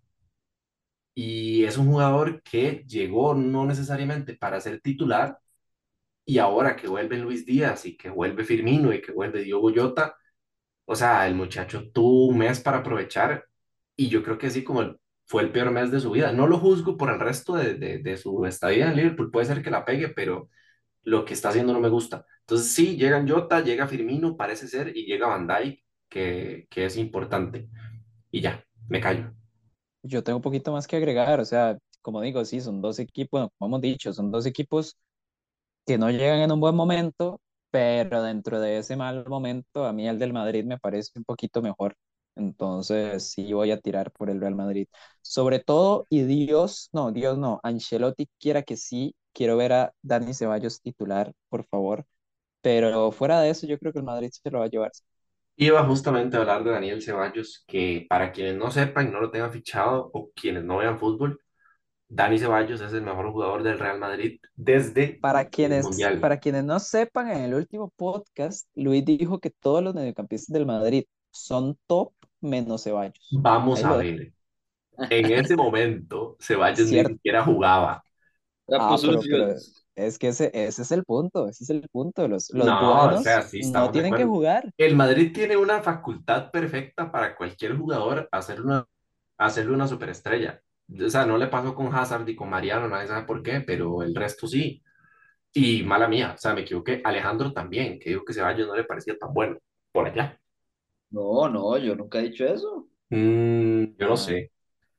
Y es un jugador que llegó no necesariamente para ser titular, y ahora que vuelve Luis Díaz y que vuelve Firmino y que vuelve Diogo Jota, o sea, el muchacho tuvo un mes para aprovechar y yo creo que así como el- fue el peor mes de su vida. No lo juzgo por el resto de, de, su estadía en Liverpool, puede ser que la pegue, pero lo que está haciendo no me gusta. Entonces sí, llegan Jota, llega Firmino, parece ser, y llega Van que, que es importante. Y ya, me callo.
Yo tengo un poquito más que agregar, o sea, como digo, sí, son dos equipos, como hemos dicho, son dos equipos que no llegan en un buen momento, pero dentro de ese mal momento, a mí el del Madrid me parece un poquito mejor. Entonces, sí voy a tirar por el Real Madrid. Sobre todo, y Dios, no, Dios no, Ancelotti quiera que sí, quiero ver a Dani Ceballos titular, por favor. Pero fuera de eso, yo creo que el Madrid se lo va a llevar.
Iba justamente a hablar de Daniel Ceballos, que para quienes no sepan, no lo tengan fichado o quienes no vean fútbol, Dani Ceballos es el mejor jugador del Real Madrid desde
Para
el
quienes,
Mundial.
para quienes no sepan, en el último podcast, Luis dijo que todos los mediocampistas del Madrid son top menos Ceballos.
Vamos
Ahí
a ver. En ese momento, Ceballos ni siquiera jugaba.
Ah, pero, es que ese, ese es el punto, ese es el punto. Los, los
No, o sea, sí
no tienen que jugar.
El Madrid tiene una facultad perfecta para cualquier jugador hacer una, hacerle una superestrella. O sea, no le pasó con Hazard y con Mariano, nadie sabe por qué, pero el resto sí. Y mala mía, o sea, me equivoqué. Alejandro también, que dijo que Ceballos no le parecía tan bueno por allá.
No, no, yo nunca he dicho eso.
Mm, yo no sé.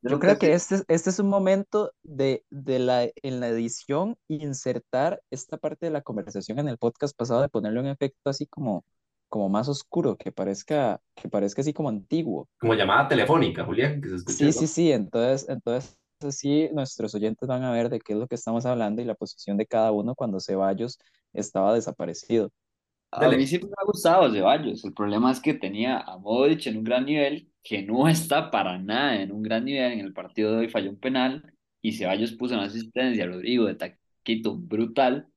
Yo
Yo
nunca
creo que este, es- este es un momento de, de la, en la edición insertar esta parte de la conversación en el podcast pasado, de ponerle un efecto así como, como más oscuro, que parezca, que parezca así como antiguo.
Como llamada telefónica, Julián, que se escucha,
Sí, sí, sí, entonces, entonces sí, nuestros oyentes van a ver de qué es lo que estamos hablando y la posición de cada uno cuando Ceballos estaba desaparecido.
A
Dale.
mí siempre me ha gustado Ceballos. El problema es que tenía a Modric en un gran nivel, que no está para nada en un gran nivel. En el partido de hoy falló un penal y Ceballos puso una asistencia a Rodrigo de taquito brutal.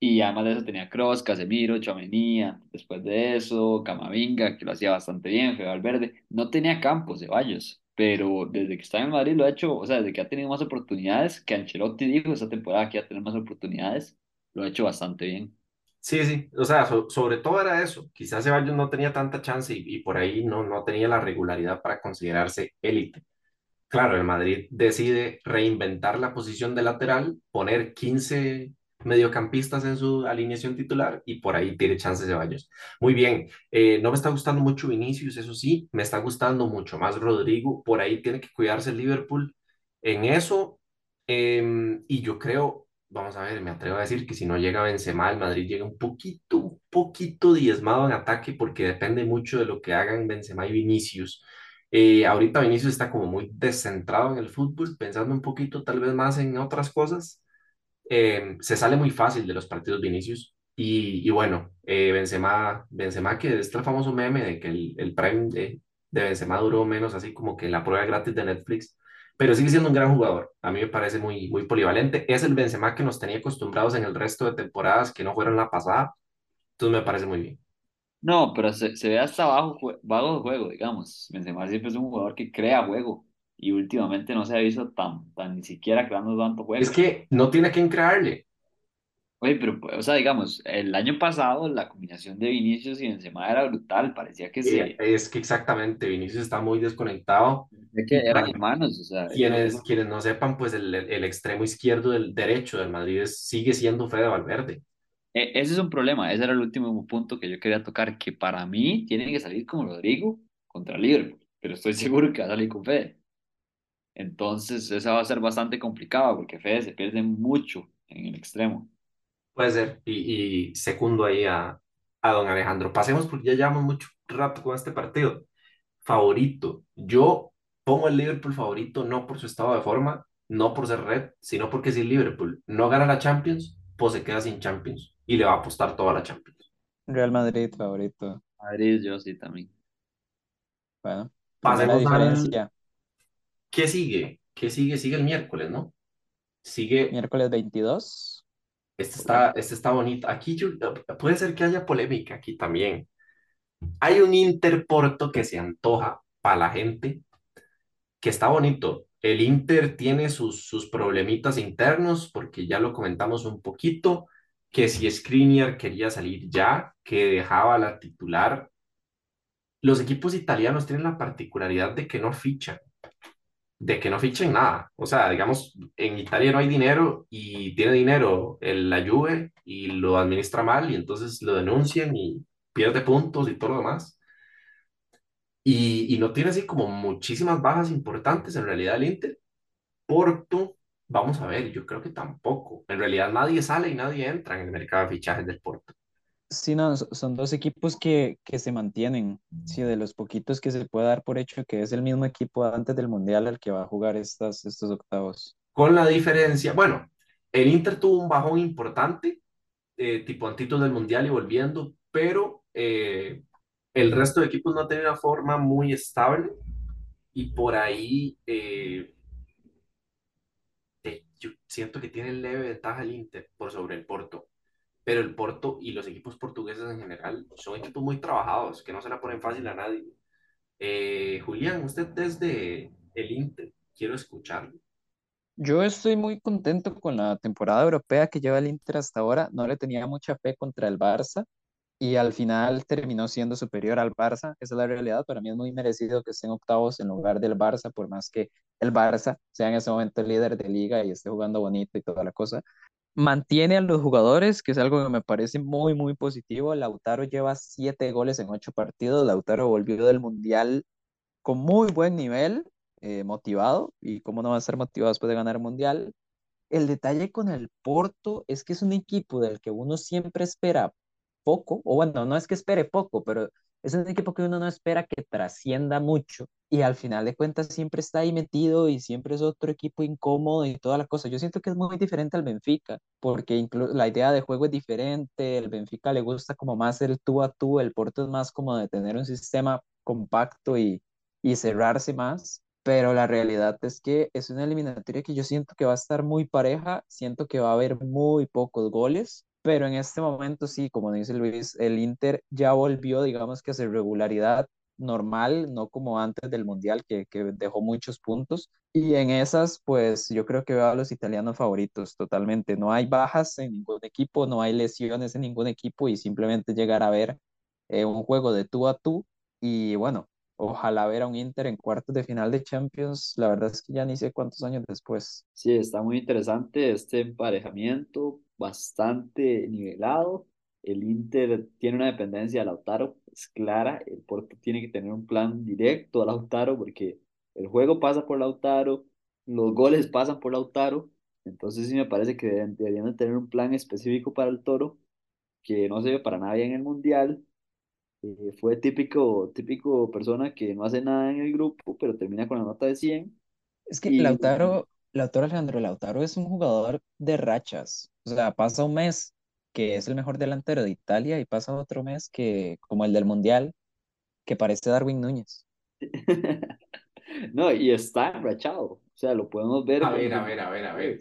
Y además de eso tenía Kroos, Casemiro, Tchouaméni, después de eso Camavinga, que lo hacía bastante bien, Fede Valverde. No tenía campo Ceballos, pero desde que está en Madrid lo ha hecho, o sea, desde que ha tenido más oportunidades, que Ancelotti dijo esta temporada que iba a tener más oportunidades, lo ha hecho bastante bien.
Sí, sí, o sea, so- sobre todo era eso. Quizás Ceballos no tenía tanta chance y, por ahí no, no tenía la regularidad para considerarse élite. Claro, el Madrid decide reinventar la posición de lateral, poner 15 mediocampistas en su alineación titular y por ahí tiene chances Ceballos. Muy bien, eh, no me está gustando mucho Vinicius, eso sí, me está gustando mucho más Rodrigo, por ahí tiene que cuidarse el Liverpool en eso em, y yo creo, vamos a ver, me atrevo a decir que si no llega Benzema, el Madrid llega un poquito, un poquito diezmado en ataque porque depende mucho de lo que hagan Benzema y Vinicius. Eh, ahorita Vinicius está como muy descentrado en el fútbol, pensando un poquito tal vez más en otras cosas. Eh, se sale muy fácil de los partidos Vinicius. Y, y bueno, eh, Benzema, Benzema, que está el famoso meme de que el, el Prime de, de Benzema duró menos, así como que la prueba gratis de Netflix, pero sigue siendo un gran jugador. A mí me parece muy, muy polivalente. Es el Benzema que nos tenía acostumbrados en el resto de temporadas que no fueron la pasada. Entonces me parece muy bien.
No, pero se, se ve hasta bajo, bajo de juego, digamos. Benzema siempre es un jugador que crea juego y últimamente no se ha visto tan, tan ni siquiera creando tanto juego.
Es que no tiene quien crearle.
Oye, pero, o sea, digamos, el año pasado la combinación de Vinicius y Benzema era brutal, parecía que se,
Es que exactamente, Vinicius está muy desconectado.
parecía que eran hermanos, o sea,
quienes,
eso-
quienes no sepan, pues el, el extremo izquierdo del derecho del Madrid es- sigue siendo Fede Valverde.
e- ese es un problema, ese era el último punto que yo quería tocar, que para mí tiene que salir con Rodrigo contra Liverpool, pero estoy seguro que va a salir con Fede. Entonces, esa va a ser bastante complicado porque Fede se pierde mucho en el extremo.
Puede ser. Y, y segundo ahí a, a don Alejandro. Pasemos porque ya llevamos mucho rato con este partido. Favorito. Yo pongo el Liverpool favorito no por su estado de forma, no por ser red, sino porque si el Liverpool no gana la Champions, pues se queda sin Champions y le va a apostar toda la Champions.
Real Madrid favorito.
Madrid, yo sí también.
Bueno, primera
Pasemos al...
diferencia,
¿Qué sigue? ¿Qué sigue? Sigue el miércoles, ¿no? Sigue...
miércoles 22.
Este está, este está. Aquí puede ser que haya polémica aquí también. Hay un Interporto que se antoja para la gente, que está bonito. El Inter tiene sus, sus problemitas internos, porque ya lo comentamos un poquito, que si Skriniar quería salir ya, que dejaba la titular. Los equipos italianos tienen la particularidad de que no fichan, de que no fichen nada. O sea, digamos, en Italia no hay dinero y tiene dinero el, la Juve y lo administra mal y entonces lo denuncian y pierde puntos y todo lo demás. Y, y no tiene así como muchísimas bajas importantes en realidad el Inter. Porto, vamos a ver, yo creo que tampoco. En realidad nadie sale y nadie entra en el mercado de fichajes del Porto.
Sí, no, so- son dos equipos que, que se mantienen. Sí, de los poquitos que se puede dar por hecho que es el mismo equipo antes del Mundial al que va a jugar estas, estos octavos.
Con la diferencia, bueno, El Inter tuvo un bajón importante, eh, tipo antitos del Mundial y volviendo, pero eh, el resto de equipos no ha tenido una forma muy estable y por ahí eh, yo siento que tiene leve ventaja el Inter por sobre el Porto, pero el Porto y los equipos portugueses en general son equipos muy trabajados, que no se la ponen fácil a nadie. Eh, Julián, usted desde el Inter, quiero escucharlo.
Yo estoy muy contento con la temporada europea que lleva el Inter hasta ahora. No le tenía mucha fe contra el Barça y al final terminó siendo superior al Barça. Esa es la realidad. Para mí es muy merecido que estén octavos en lugar del Barça, por más que el Barça sea en ese momento el líder de liga y esté jugando bonito y toda la cosa. Mantiene a los jugadores, que es algo que me parece muy, muy positivo. Lautaro lleva siete goles en ocho partidos. Lautaro volvió del Mundial con muy buen nivel, eh, motivado. ¿Y cómo no va a estar motivado después de ganar el Mundial? El detalle con el Porto es que es un equipo del que uno siempre espera poco, o bueno, no es que espere poco, pero es un equipo que uno no espera que trascienda mucho y al final de cuentas siempre está ahí metido y siempre es otro equipo incómodo y toda la cosa. Yo siento que es muy diferente al Benfica, porque la idea de juego es diferente, el Benfica le gusta como más el tú a tú, el Porto es más como de tener un sistema compacto y, y cerrarse más. Pero la realidad es que es una eliminatoria que yo siento que va a estar muy pareja, siento que va a haber muy pocos goles pero en este momento sí, como dice Luis, el Inter ya volvió, digamos que a su regularidad normal, no como antes del Mundial, que, que dejó muchos puntos. Y en esas, pues yo creo que veo a los italianos favoritos totalmente. No hay bajas en ningún equipo, no hay lesiones en ningún equipo y simplemente llegar a ver eh, un juego de tú a tú. Y bueno, ojalá ver a un Inter en cuartos de final de Champions. La verdad es que ya ni sé cuántos años después.
Sí, está muy interesante este emparejamiento bastante nivelado. El Inter tiene una dependencia de Lautaro, es clara. El Porto tiene que tener un plan directo a Lautaro porque el juego pasa por Lautaro, los goles pasan por Lautaro. Entonces sí me parece que deberían de tener un plan específico para el Toro, que no se ve para nadie en el Mundial. Eh, fue típico, típico persona que no hace nada en el grupo, pero termina con la nota de 100.
Es que
Y
Lautaro, Lautaro Alejandro Lautaro es un jugador de rachas. O sea, pasa un mes que es el mejor delantero de Italia y pasa otro mes que, como el del Mundial, que parece Darwin Núñez.
no, y está enrachado. O sea, lo podemos ver
A ver, a ver, a ver, a ver,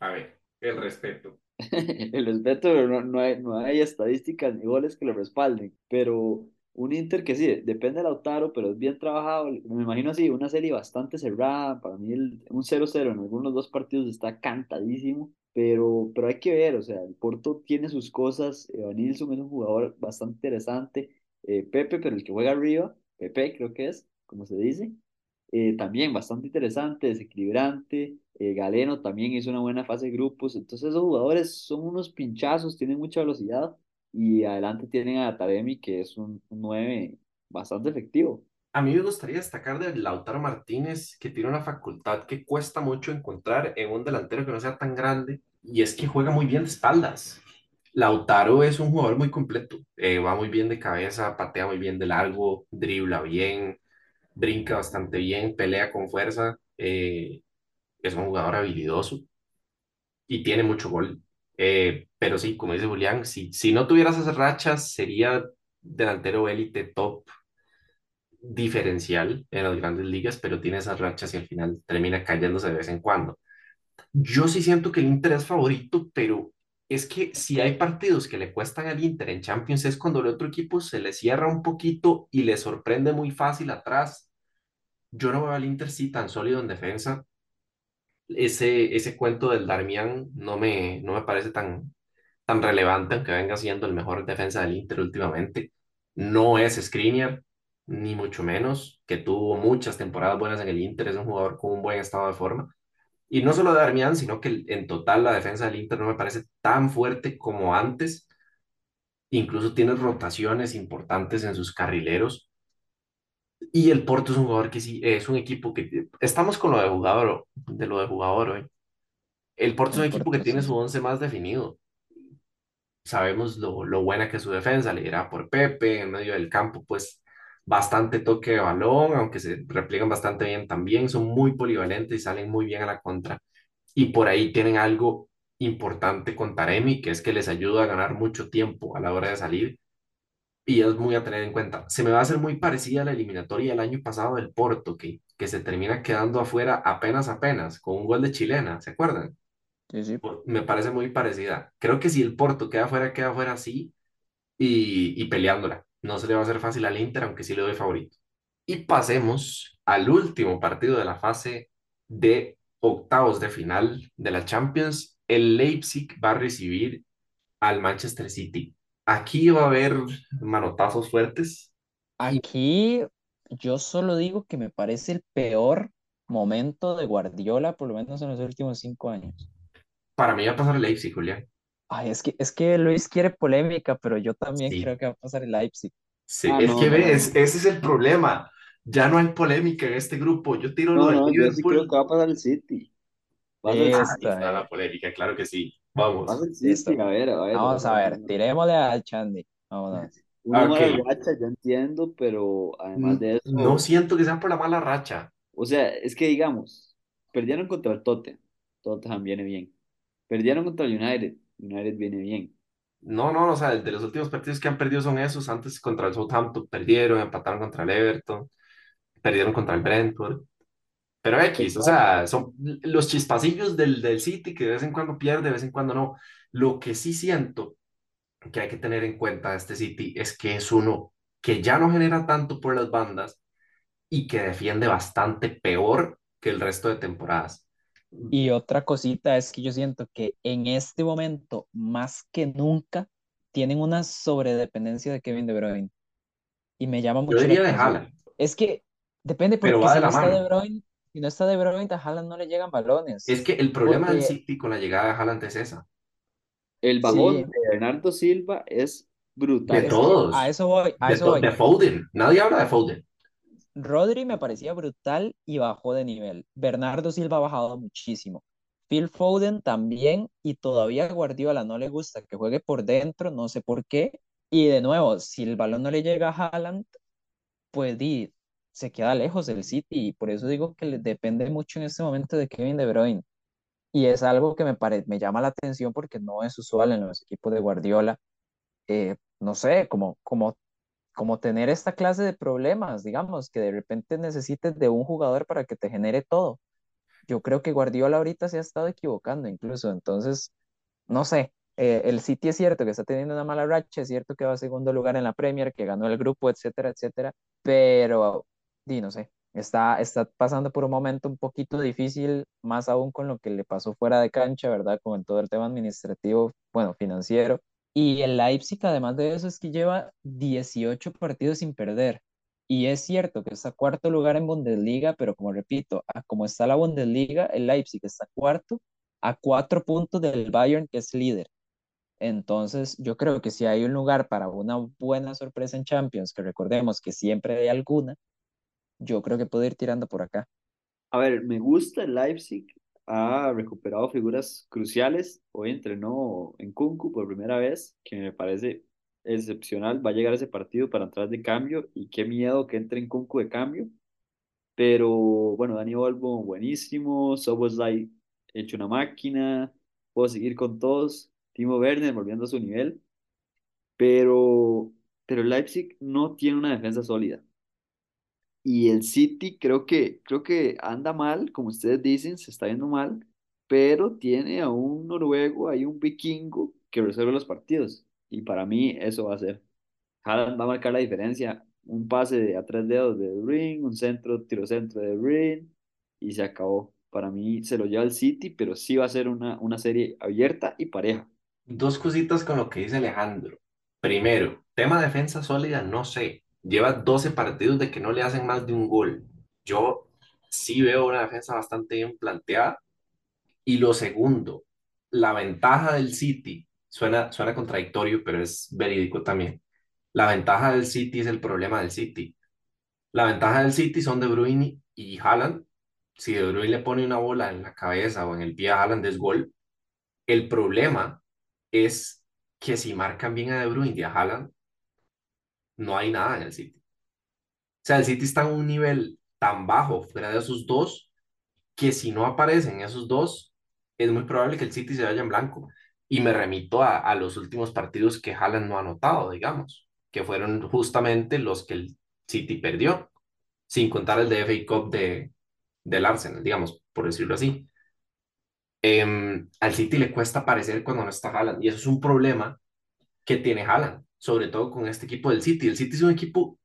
a ver, el respeto.
El respeto, pero no, no hay, no hay estadísticas ni goles que lo respalden. Pero un Inter que sí, depende de Lautaro, pero es bien trabajado. Me imagino así, una serie bastante cerrada. Para mí, el, un 0-0 en algunos dos partidos está cantadísimo. Pero, pero hay que ver, o sea, el Porto tiene sus cosas. Nilsson es un jugador bastante interesante. Eh, Pepe, pero el que juega arriba, Pepe creo que es, como se dice. Eh, también bastante interesante, desequilibrante. Eh, Galeno también hizo una buena fase de grupos. Entonces, esos jugadores son unos pinchazos, tienen mucha velocidad. Y adelante tienen a Taremi, que es un, un 9 bastante efectivo.
A mí me gustaría destacar de Lautaro Martínez, que tiene una facultad que cuesta mucho encontrar en un delantero que no sea tan grande, y es que juega muy bien de espaldas. Lautaro es un jugador muy completo, eh, va muy bien de cabeza, patea muy bien de largo, dribla bien, brinca bastante bien, pelea con fuerza, eh, es un jugador habilidoso y tiene mucho gol. Eh, pero sí, como dice Julián, si, si no tuvieras esas rachas, sería delantero élite top diferencial en las grandes ligas, pero tiene esas rachas y al final termina cayéndose de vez en cuando. Yo sí siento que el Inter es favorito, pero es que si hay partidos que le cuestan al Inter en Champions es cuando el otro equipo se le cierra un poquito y le sorprende muy fácil atrás. Yo no veo al Inter sí tan sólido en defensa. Ese, ese cuento del Darmian no me, no me parece tan, tan relevante, aunque venga siendo el mejor defensa del Inter últimamente. No es Skriniar, ni mucho menos, que tuvo muchas temporadas buenas en el Inter, es un jugador con un buen estado de forma. Y no solo Darmian, sino que en total la defensa del Inter no me parece tan fuerte como antes. Incluso tiene rotaciones importantes en sus carrileros. Y el Porto es un jugador que sí, es un equipo que... Estamos con lo de jugador, de lo de jugador hoy. El Porto es un equipo que tiene su once más definido. Sabemos lo, lo buena que es su defensa, liderada por Pepe, en medio del campo, pues bastante toque de balón, aunque se repliegan bastante bien también, son muy polivalentes y salen muy bien a la contra. Y por ahí tienen algo importante con Taremi, que es que les ayuda a ganar mucho tiempo a la hora de salir y es muy a tener en cuenta. Se me va a hacer muy parecida a la eliminatoria del año pasado del Porto, que, que se termina quedando afuera apenas apenas con un gol de chilena, ¿se acuerdan?
Sí, sí.
Me parece muy parecida. Creo que si el Porto queda afuera, queda afuera así y, y peleándola. No se le va a hacer fácil al Inter, aunque sí le doy favorito. Y pasemos al último partido de la fase de octavos de final de la Champions. El Leipzig va a recibir al Manchester City. Aquí va a haber manotazos fuertes.
Aquí yo solo digo que me parece el peor momento de Guardiola, por lo menos en los últimos cinco años.
para mí va a pasar el Leipzig, Julián.
Ay, es que, es que Luis quiere polémica, pero yo también
Sí,
creo que va a pasar el Leipzig.
sí.
Ah,
Es
no,
que
no,
ves,
no.
ese es el problema. Ya no hay polémica en este grupo. Yo tiro lo
No,
del
no, yo sí creo
Liverpool.
que va a pasar el City.
Ah,
City.
ahí
Listo,
está la
eh,
polémica, claro que sí. Vamos.
A ver, a ver.
Vamos a ver, tirémosle al Chandy. Vámonos.
Una mala racha, yo entiendo, pero además
N-
de
No
eso,
siento que sea por la mala racha.
o sea, es que digamos, perdieron contra el Tottenham. Tottenham viene bien. Perdieron contra el United. United viene bien.
No, no, o sea, de los últimos partidos que han perdido son esos. Antes contra el Southampton perdieron, empataron contra el Everton, perdieron contra el Brentford. Pero X, o sea, son los chispacillos del, del City que de vez en cuando pierde, de vez en cuando no. Lo que sí siento que hay que tener en cuenta de este City es que es uno que ya no genera tanto por las bandas y que defiende bastante peor que el resto de temporadas.
Y otra cosita es que yo siento que en este momento, más que nunca, tienen una sobredependencia de Kevin De Bruyne. Y me llama
Yo
mucho la
diría de
atención.
Haaland,
Es que depende
pero
porque
va de
si no
la
está De
mano.
Bruyne, si no está De Bruyne, a Haaland no le llegan
Es
balones.
que el problema del City con la llegada de Haaland es esa.
El bajón
sí,
de Bernardo Silva es
De
brutal.
es que a
todos,
eso voy, a
de,
eso
to- de
voy.
Foden. Nadie habla de Foden.
Rodri me parecía brutal y bajó de nivel. Bernardo Silva ha bajado muchísimo. Phil Foden también y todavía Guardiola no le gusta que juegue por dentro, no sé por qué. Y de nuevo, si el balón no le llega a Haaland, pues di, se queda lejos del City y por eso digo que depende mucho en este momento de Kevin De Bruyne. Y es algo que me, pare- me llama la atención porque no es usual en los equipos de Guardiola. Eh, no sé, como, como como tener esta clase de problemas, digamos, que de repente necesites de un jugador para que te genere todo. Yo creo que Guardiola ahorita se ha estado equivocando incluso, entonces, no sé, eh, el City es cierto que está teniendo una mala racha, es cierto que va a segundo lugar en la Premier, que ganó el grupo, etcétera, etcétera, pero, di, no sé, está, está pasando por un momento un poquito difícil, más aún con lo que le pasó fuera de cancha, ¿verdad? Con todo el tema administrativo, bueno, financiero y el Leipzig, además de eso, es que lleva 18 partidos sin perder. Y es cierto que está cuarto lugar en Bundesliga, pero como repito, a como está la Bundesliga, el Leipzig está cuarto a cuatro puntos del Bayern, que es líder. Entonces, yo creo que si hay un lugar para una buena sorpresa en Champions, que recordemos que siempre hay alguna, yo creo que puede ir tirando por acá.
A ver, me gusta el Leipzig. Ha recuperado figuras cruciales. Hoy entrenó en Kunku por primera vez, que me parece excepcional. Va a llegar ese partido para entrar de cambio y qué miedo que entre en Kunku de cambio. Pero bueno, Dani Olmo, buenísimo. Szoboszlai, hecho una máquina. Puedo seguir con todos. Timo Werner volviendo a su nivel. Pero, pero Leipzig no tiene una defensa sólida. Y el City creo que, creo que anda mal, como ustedes dicen, se está viendo mal, pero tiene a un noruego, hay un vikingo que resuelve los partidos. Y para mí eso va a ser. Haaland va a marcar la diferencia. Un pase de a tres dedos de Bruyne, un centro, tiro centro de Bruyne, y se acabó. Para mí se lo lleva el City, pero sí va a ser una, una serie abierta y pareja.
Dos cositas con lo que dice Alejandro. Primero, tema defensa sólida, no sé. Lleva 12 partidos de que no le hacen más de un gol. Yo sí veo una defensa bastante bien planteada. Y lo segundo, la ventaja del City, suena, suena contradictorio, pero es verídico también. La ventaja del City es el problema del City. La ventaja del City son De Bruyne y Haaland. Si De Bruyne le pone una bola en la cabeza o en el pie a Haaland es gol. El problema es que si marcan bien a De Bruyne y a Haaland, no hay nada en el City. O sea, el City está en un nivel tan bajo fuera de esos dos que si no aparecen esos dos, es muy probable que el City se vaya en blanco. Y me remito a, a los últimos partidos que Haaland no ha anotado, digamos, que fueron justamente los que el City perdió, sin contar el de FA Cup de, del Arsenal, digamos, por decirlo así. Em, al City le cuesta aparecer cuando no está Haaland, y eso es un problema que tiene Haaland, sobre todo con este equipo del City. El City es un equipo,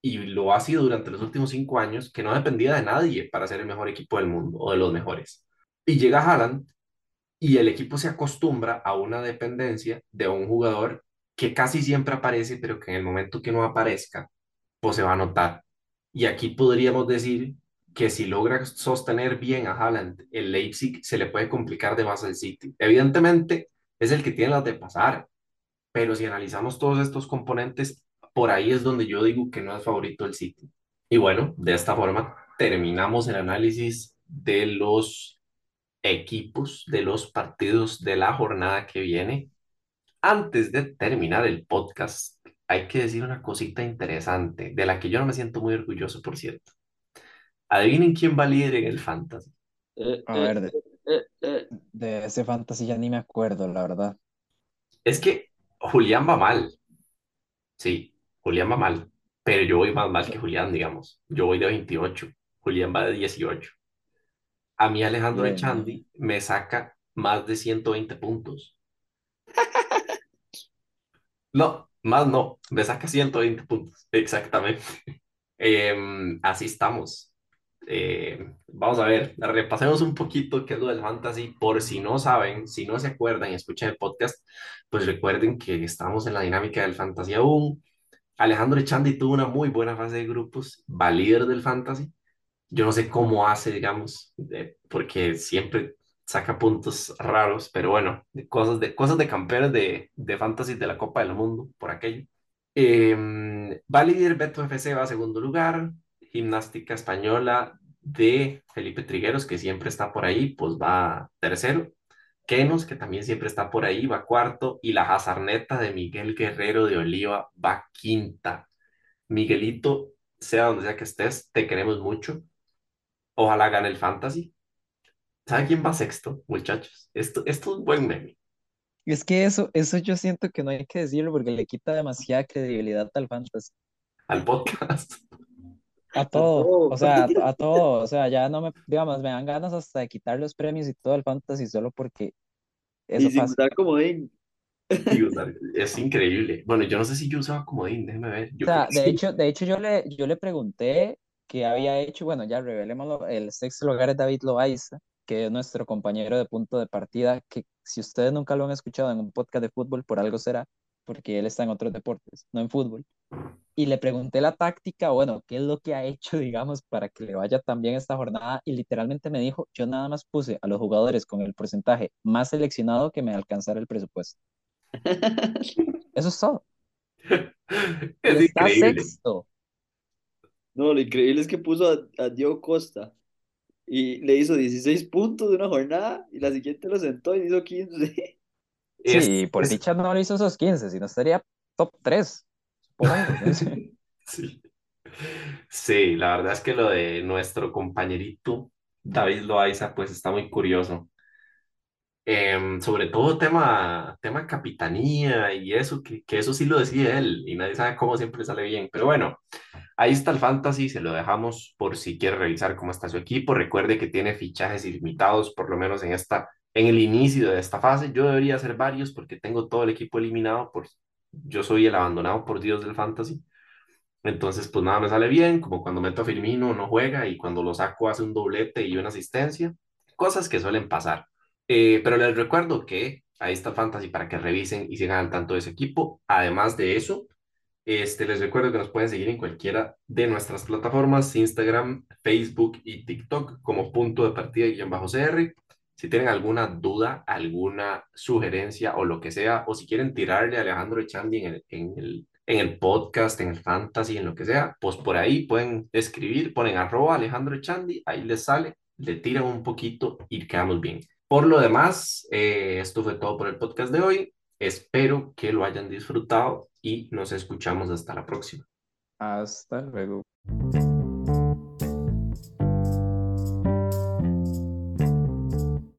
y lo ha sido durante los últimos cinco años, que no dependía de nadie para ser el mejor equipo del mundo o de los mejores. Y llega Haaland y el equipo se acostumbra a una dependencia de un jugador que casi siempre aparece, pero que en el momento que no aparezca, pues se va a notar. Y aquí podríamos decir que si logra sostener bien a Haaland, el Leipzig se le puede complicar de más al City. Evidentemente es el que tiene las de pasar, pero si analizamos todos estos componentes, por ahí es donde yo digo que no es favorito el City. Y bueno, de esta forma terminamos el análisis de los equipos, de los partidos de la jornada que viene. Antes de terminar el podcast, hay que decir una cosita interesante, de la que yo no me siento muy orgulloso, por cierto. Adivinen quién va líder en el fantasy.
Eh,
A
eh,
ver, de,
eh, eh.
de ese fantasy ya ni me acuerdo, la verdad.
Es que Julián va mal. Sí, Julián va mal. Pero yo voy más mal que Julián, digamos. Yo voy de 28. Julián va de 18. A mí Alejandro
Bien,
Echandi me saca más de 120 puntos. No, más no. Me saca 120 puntos. Exactamente. Em, así estamos. Eh, vamos a ver, repasemos un poquito qué es lo del fantasy, por si no saben, si no se acuerdan y escuchan el podcast, pues recuerden que estamos en la dinámica del fantasy aún. Alejandro Echandi tuvo una muy buena fase de grupos, va líder del fantasy. Yo no sé cómo hace, digamos, eh, porque siempre saca puntos raros, pero bueno, cosas de, cosas de campeones de, de fantasy de la Copa del Mundo, por aquello. Em, va líder Beto FC, va a segundo lugar. Gimnástica Española de Felipe Trigueros, que siempre está por ahí, pues va tercero. Kenos, que también siempre está por ahí, va cuarto. Y la Jazarneta de Miguel Guerrero de Oliva va quinta. Miguelito, sea donde sea que estés, te queremos mucho. Ojalá gane el Fantasy. ¿Sabe quién va sexto, muchachos? Esto, esto es un buen meme.
Es que eso, eso yo siento que no hay que decirlo porque le quita demasiada credibilidad al fantasy.
Al podcast.
A todo, o sea, a, a todo, o sea, ya no me, digamos, me dan ganas hasta de quitar los premios y todo el fantasy solo porque
Y
eso
sin
pasa.
usar comodín.
Es increíble. Bueno, yo no sé si yo usaba comodín, déjeme ver.
O
Yo creo
sea,
que
de
sí.
hecho, de hecho yo le, yo le pregunté qué había hecho, bueno, ya revelémoslo, el sexto lugar es David Loaiza, que es nuestro compañero de punto de partida, que si ustedes nunca lo han escuchado en un podcast de fútbol, por algo será, porque él está en otros deportes, no en fútbol. Y le pregunté la táctica, bueno, qué es lo que ha hecho, digamos, para que le vaya tan bien esta jornada, y literalmente me dijo, yo nada más puse a los jugadores con el porcentaje más seleccionado que me alcanzara el presupuesto. Eso es todo.
Es
está
increíble.
sexto.
No, lo increíble es que puso a, a Diego Costa y le hizo 16 puntos de una jornada y la siguiente lo sentó y hizo 15.
Es,
Sí, por
es-
dicha no le hizo esos 15, si no estaría top 3, supongo. no sé.
sí. Sí, la verdad es que lo de nuestro compañerito David Loaiza, pues está muy curioso. Em, sobre todo tema, tema capitanía y eso, que, que eso sí lo decide él y nadie sabe cómo siempre sale bien. Pero bueno, ahí está el fantasy, se lo dejamos por si quiere revisar cómo está su equipo. Recuerde que tiene fichajes ilimitados, por lo menos en esta, en el inicio de esta fase. Yo debería hacer varios porque tengo todo el equipo eliminado, por, yo soy el abandonado por Dios del fantasy. Entonces, pues nada me sale bien, como cuando meto a Firmino no juega y cuando lo saco hace un doblete y una asistencia, cosas que suelen pasar. Eh, pero les recuerdo que ahí está Fantasy para que revisen y sigan al tanto de ese equipo. Además de eso, este, les recuerdo que nos pueden seguir en cualquiera de nuestras plataformas, Instagram, Facebook y TikTok como punto de partida guion bajo CR. Si tienen alguna duda, alguna sugerencia o lo que sea, o si quieren tirarle a Alejandro Echandi en el, en el, en el podcast, en el fantasy, en lo que sea, pues por ahí pueden escribir, ponen arroba Alejandro Echandi, ahí les sale, le tiran un poquito y quedamos bien. Por lo demás, eh, esto fue todo por el podcast de hoy. Espero que lo hayan disfrutado y nos escuchamos hasta la próxima.
Hasta luego.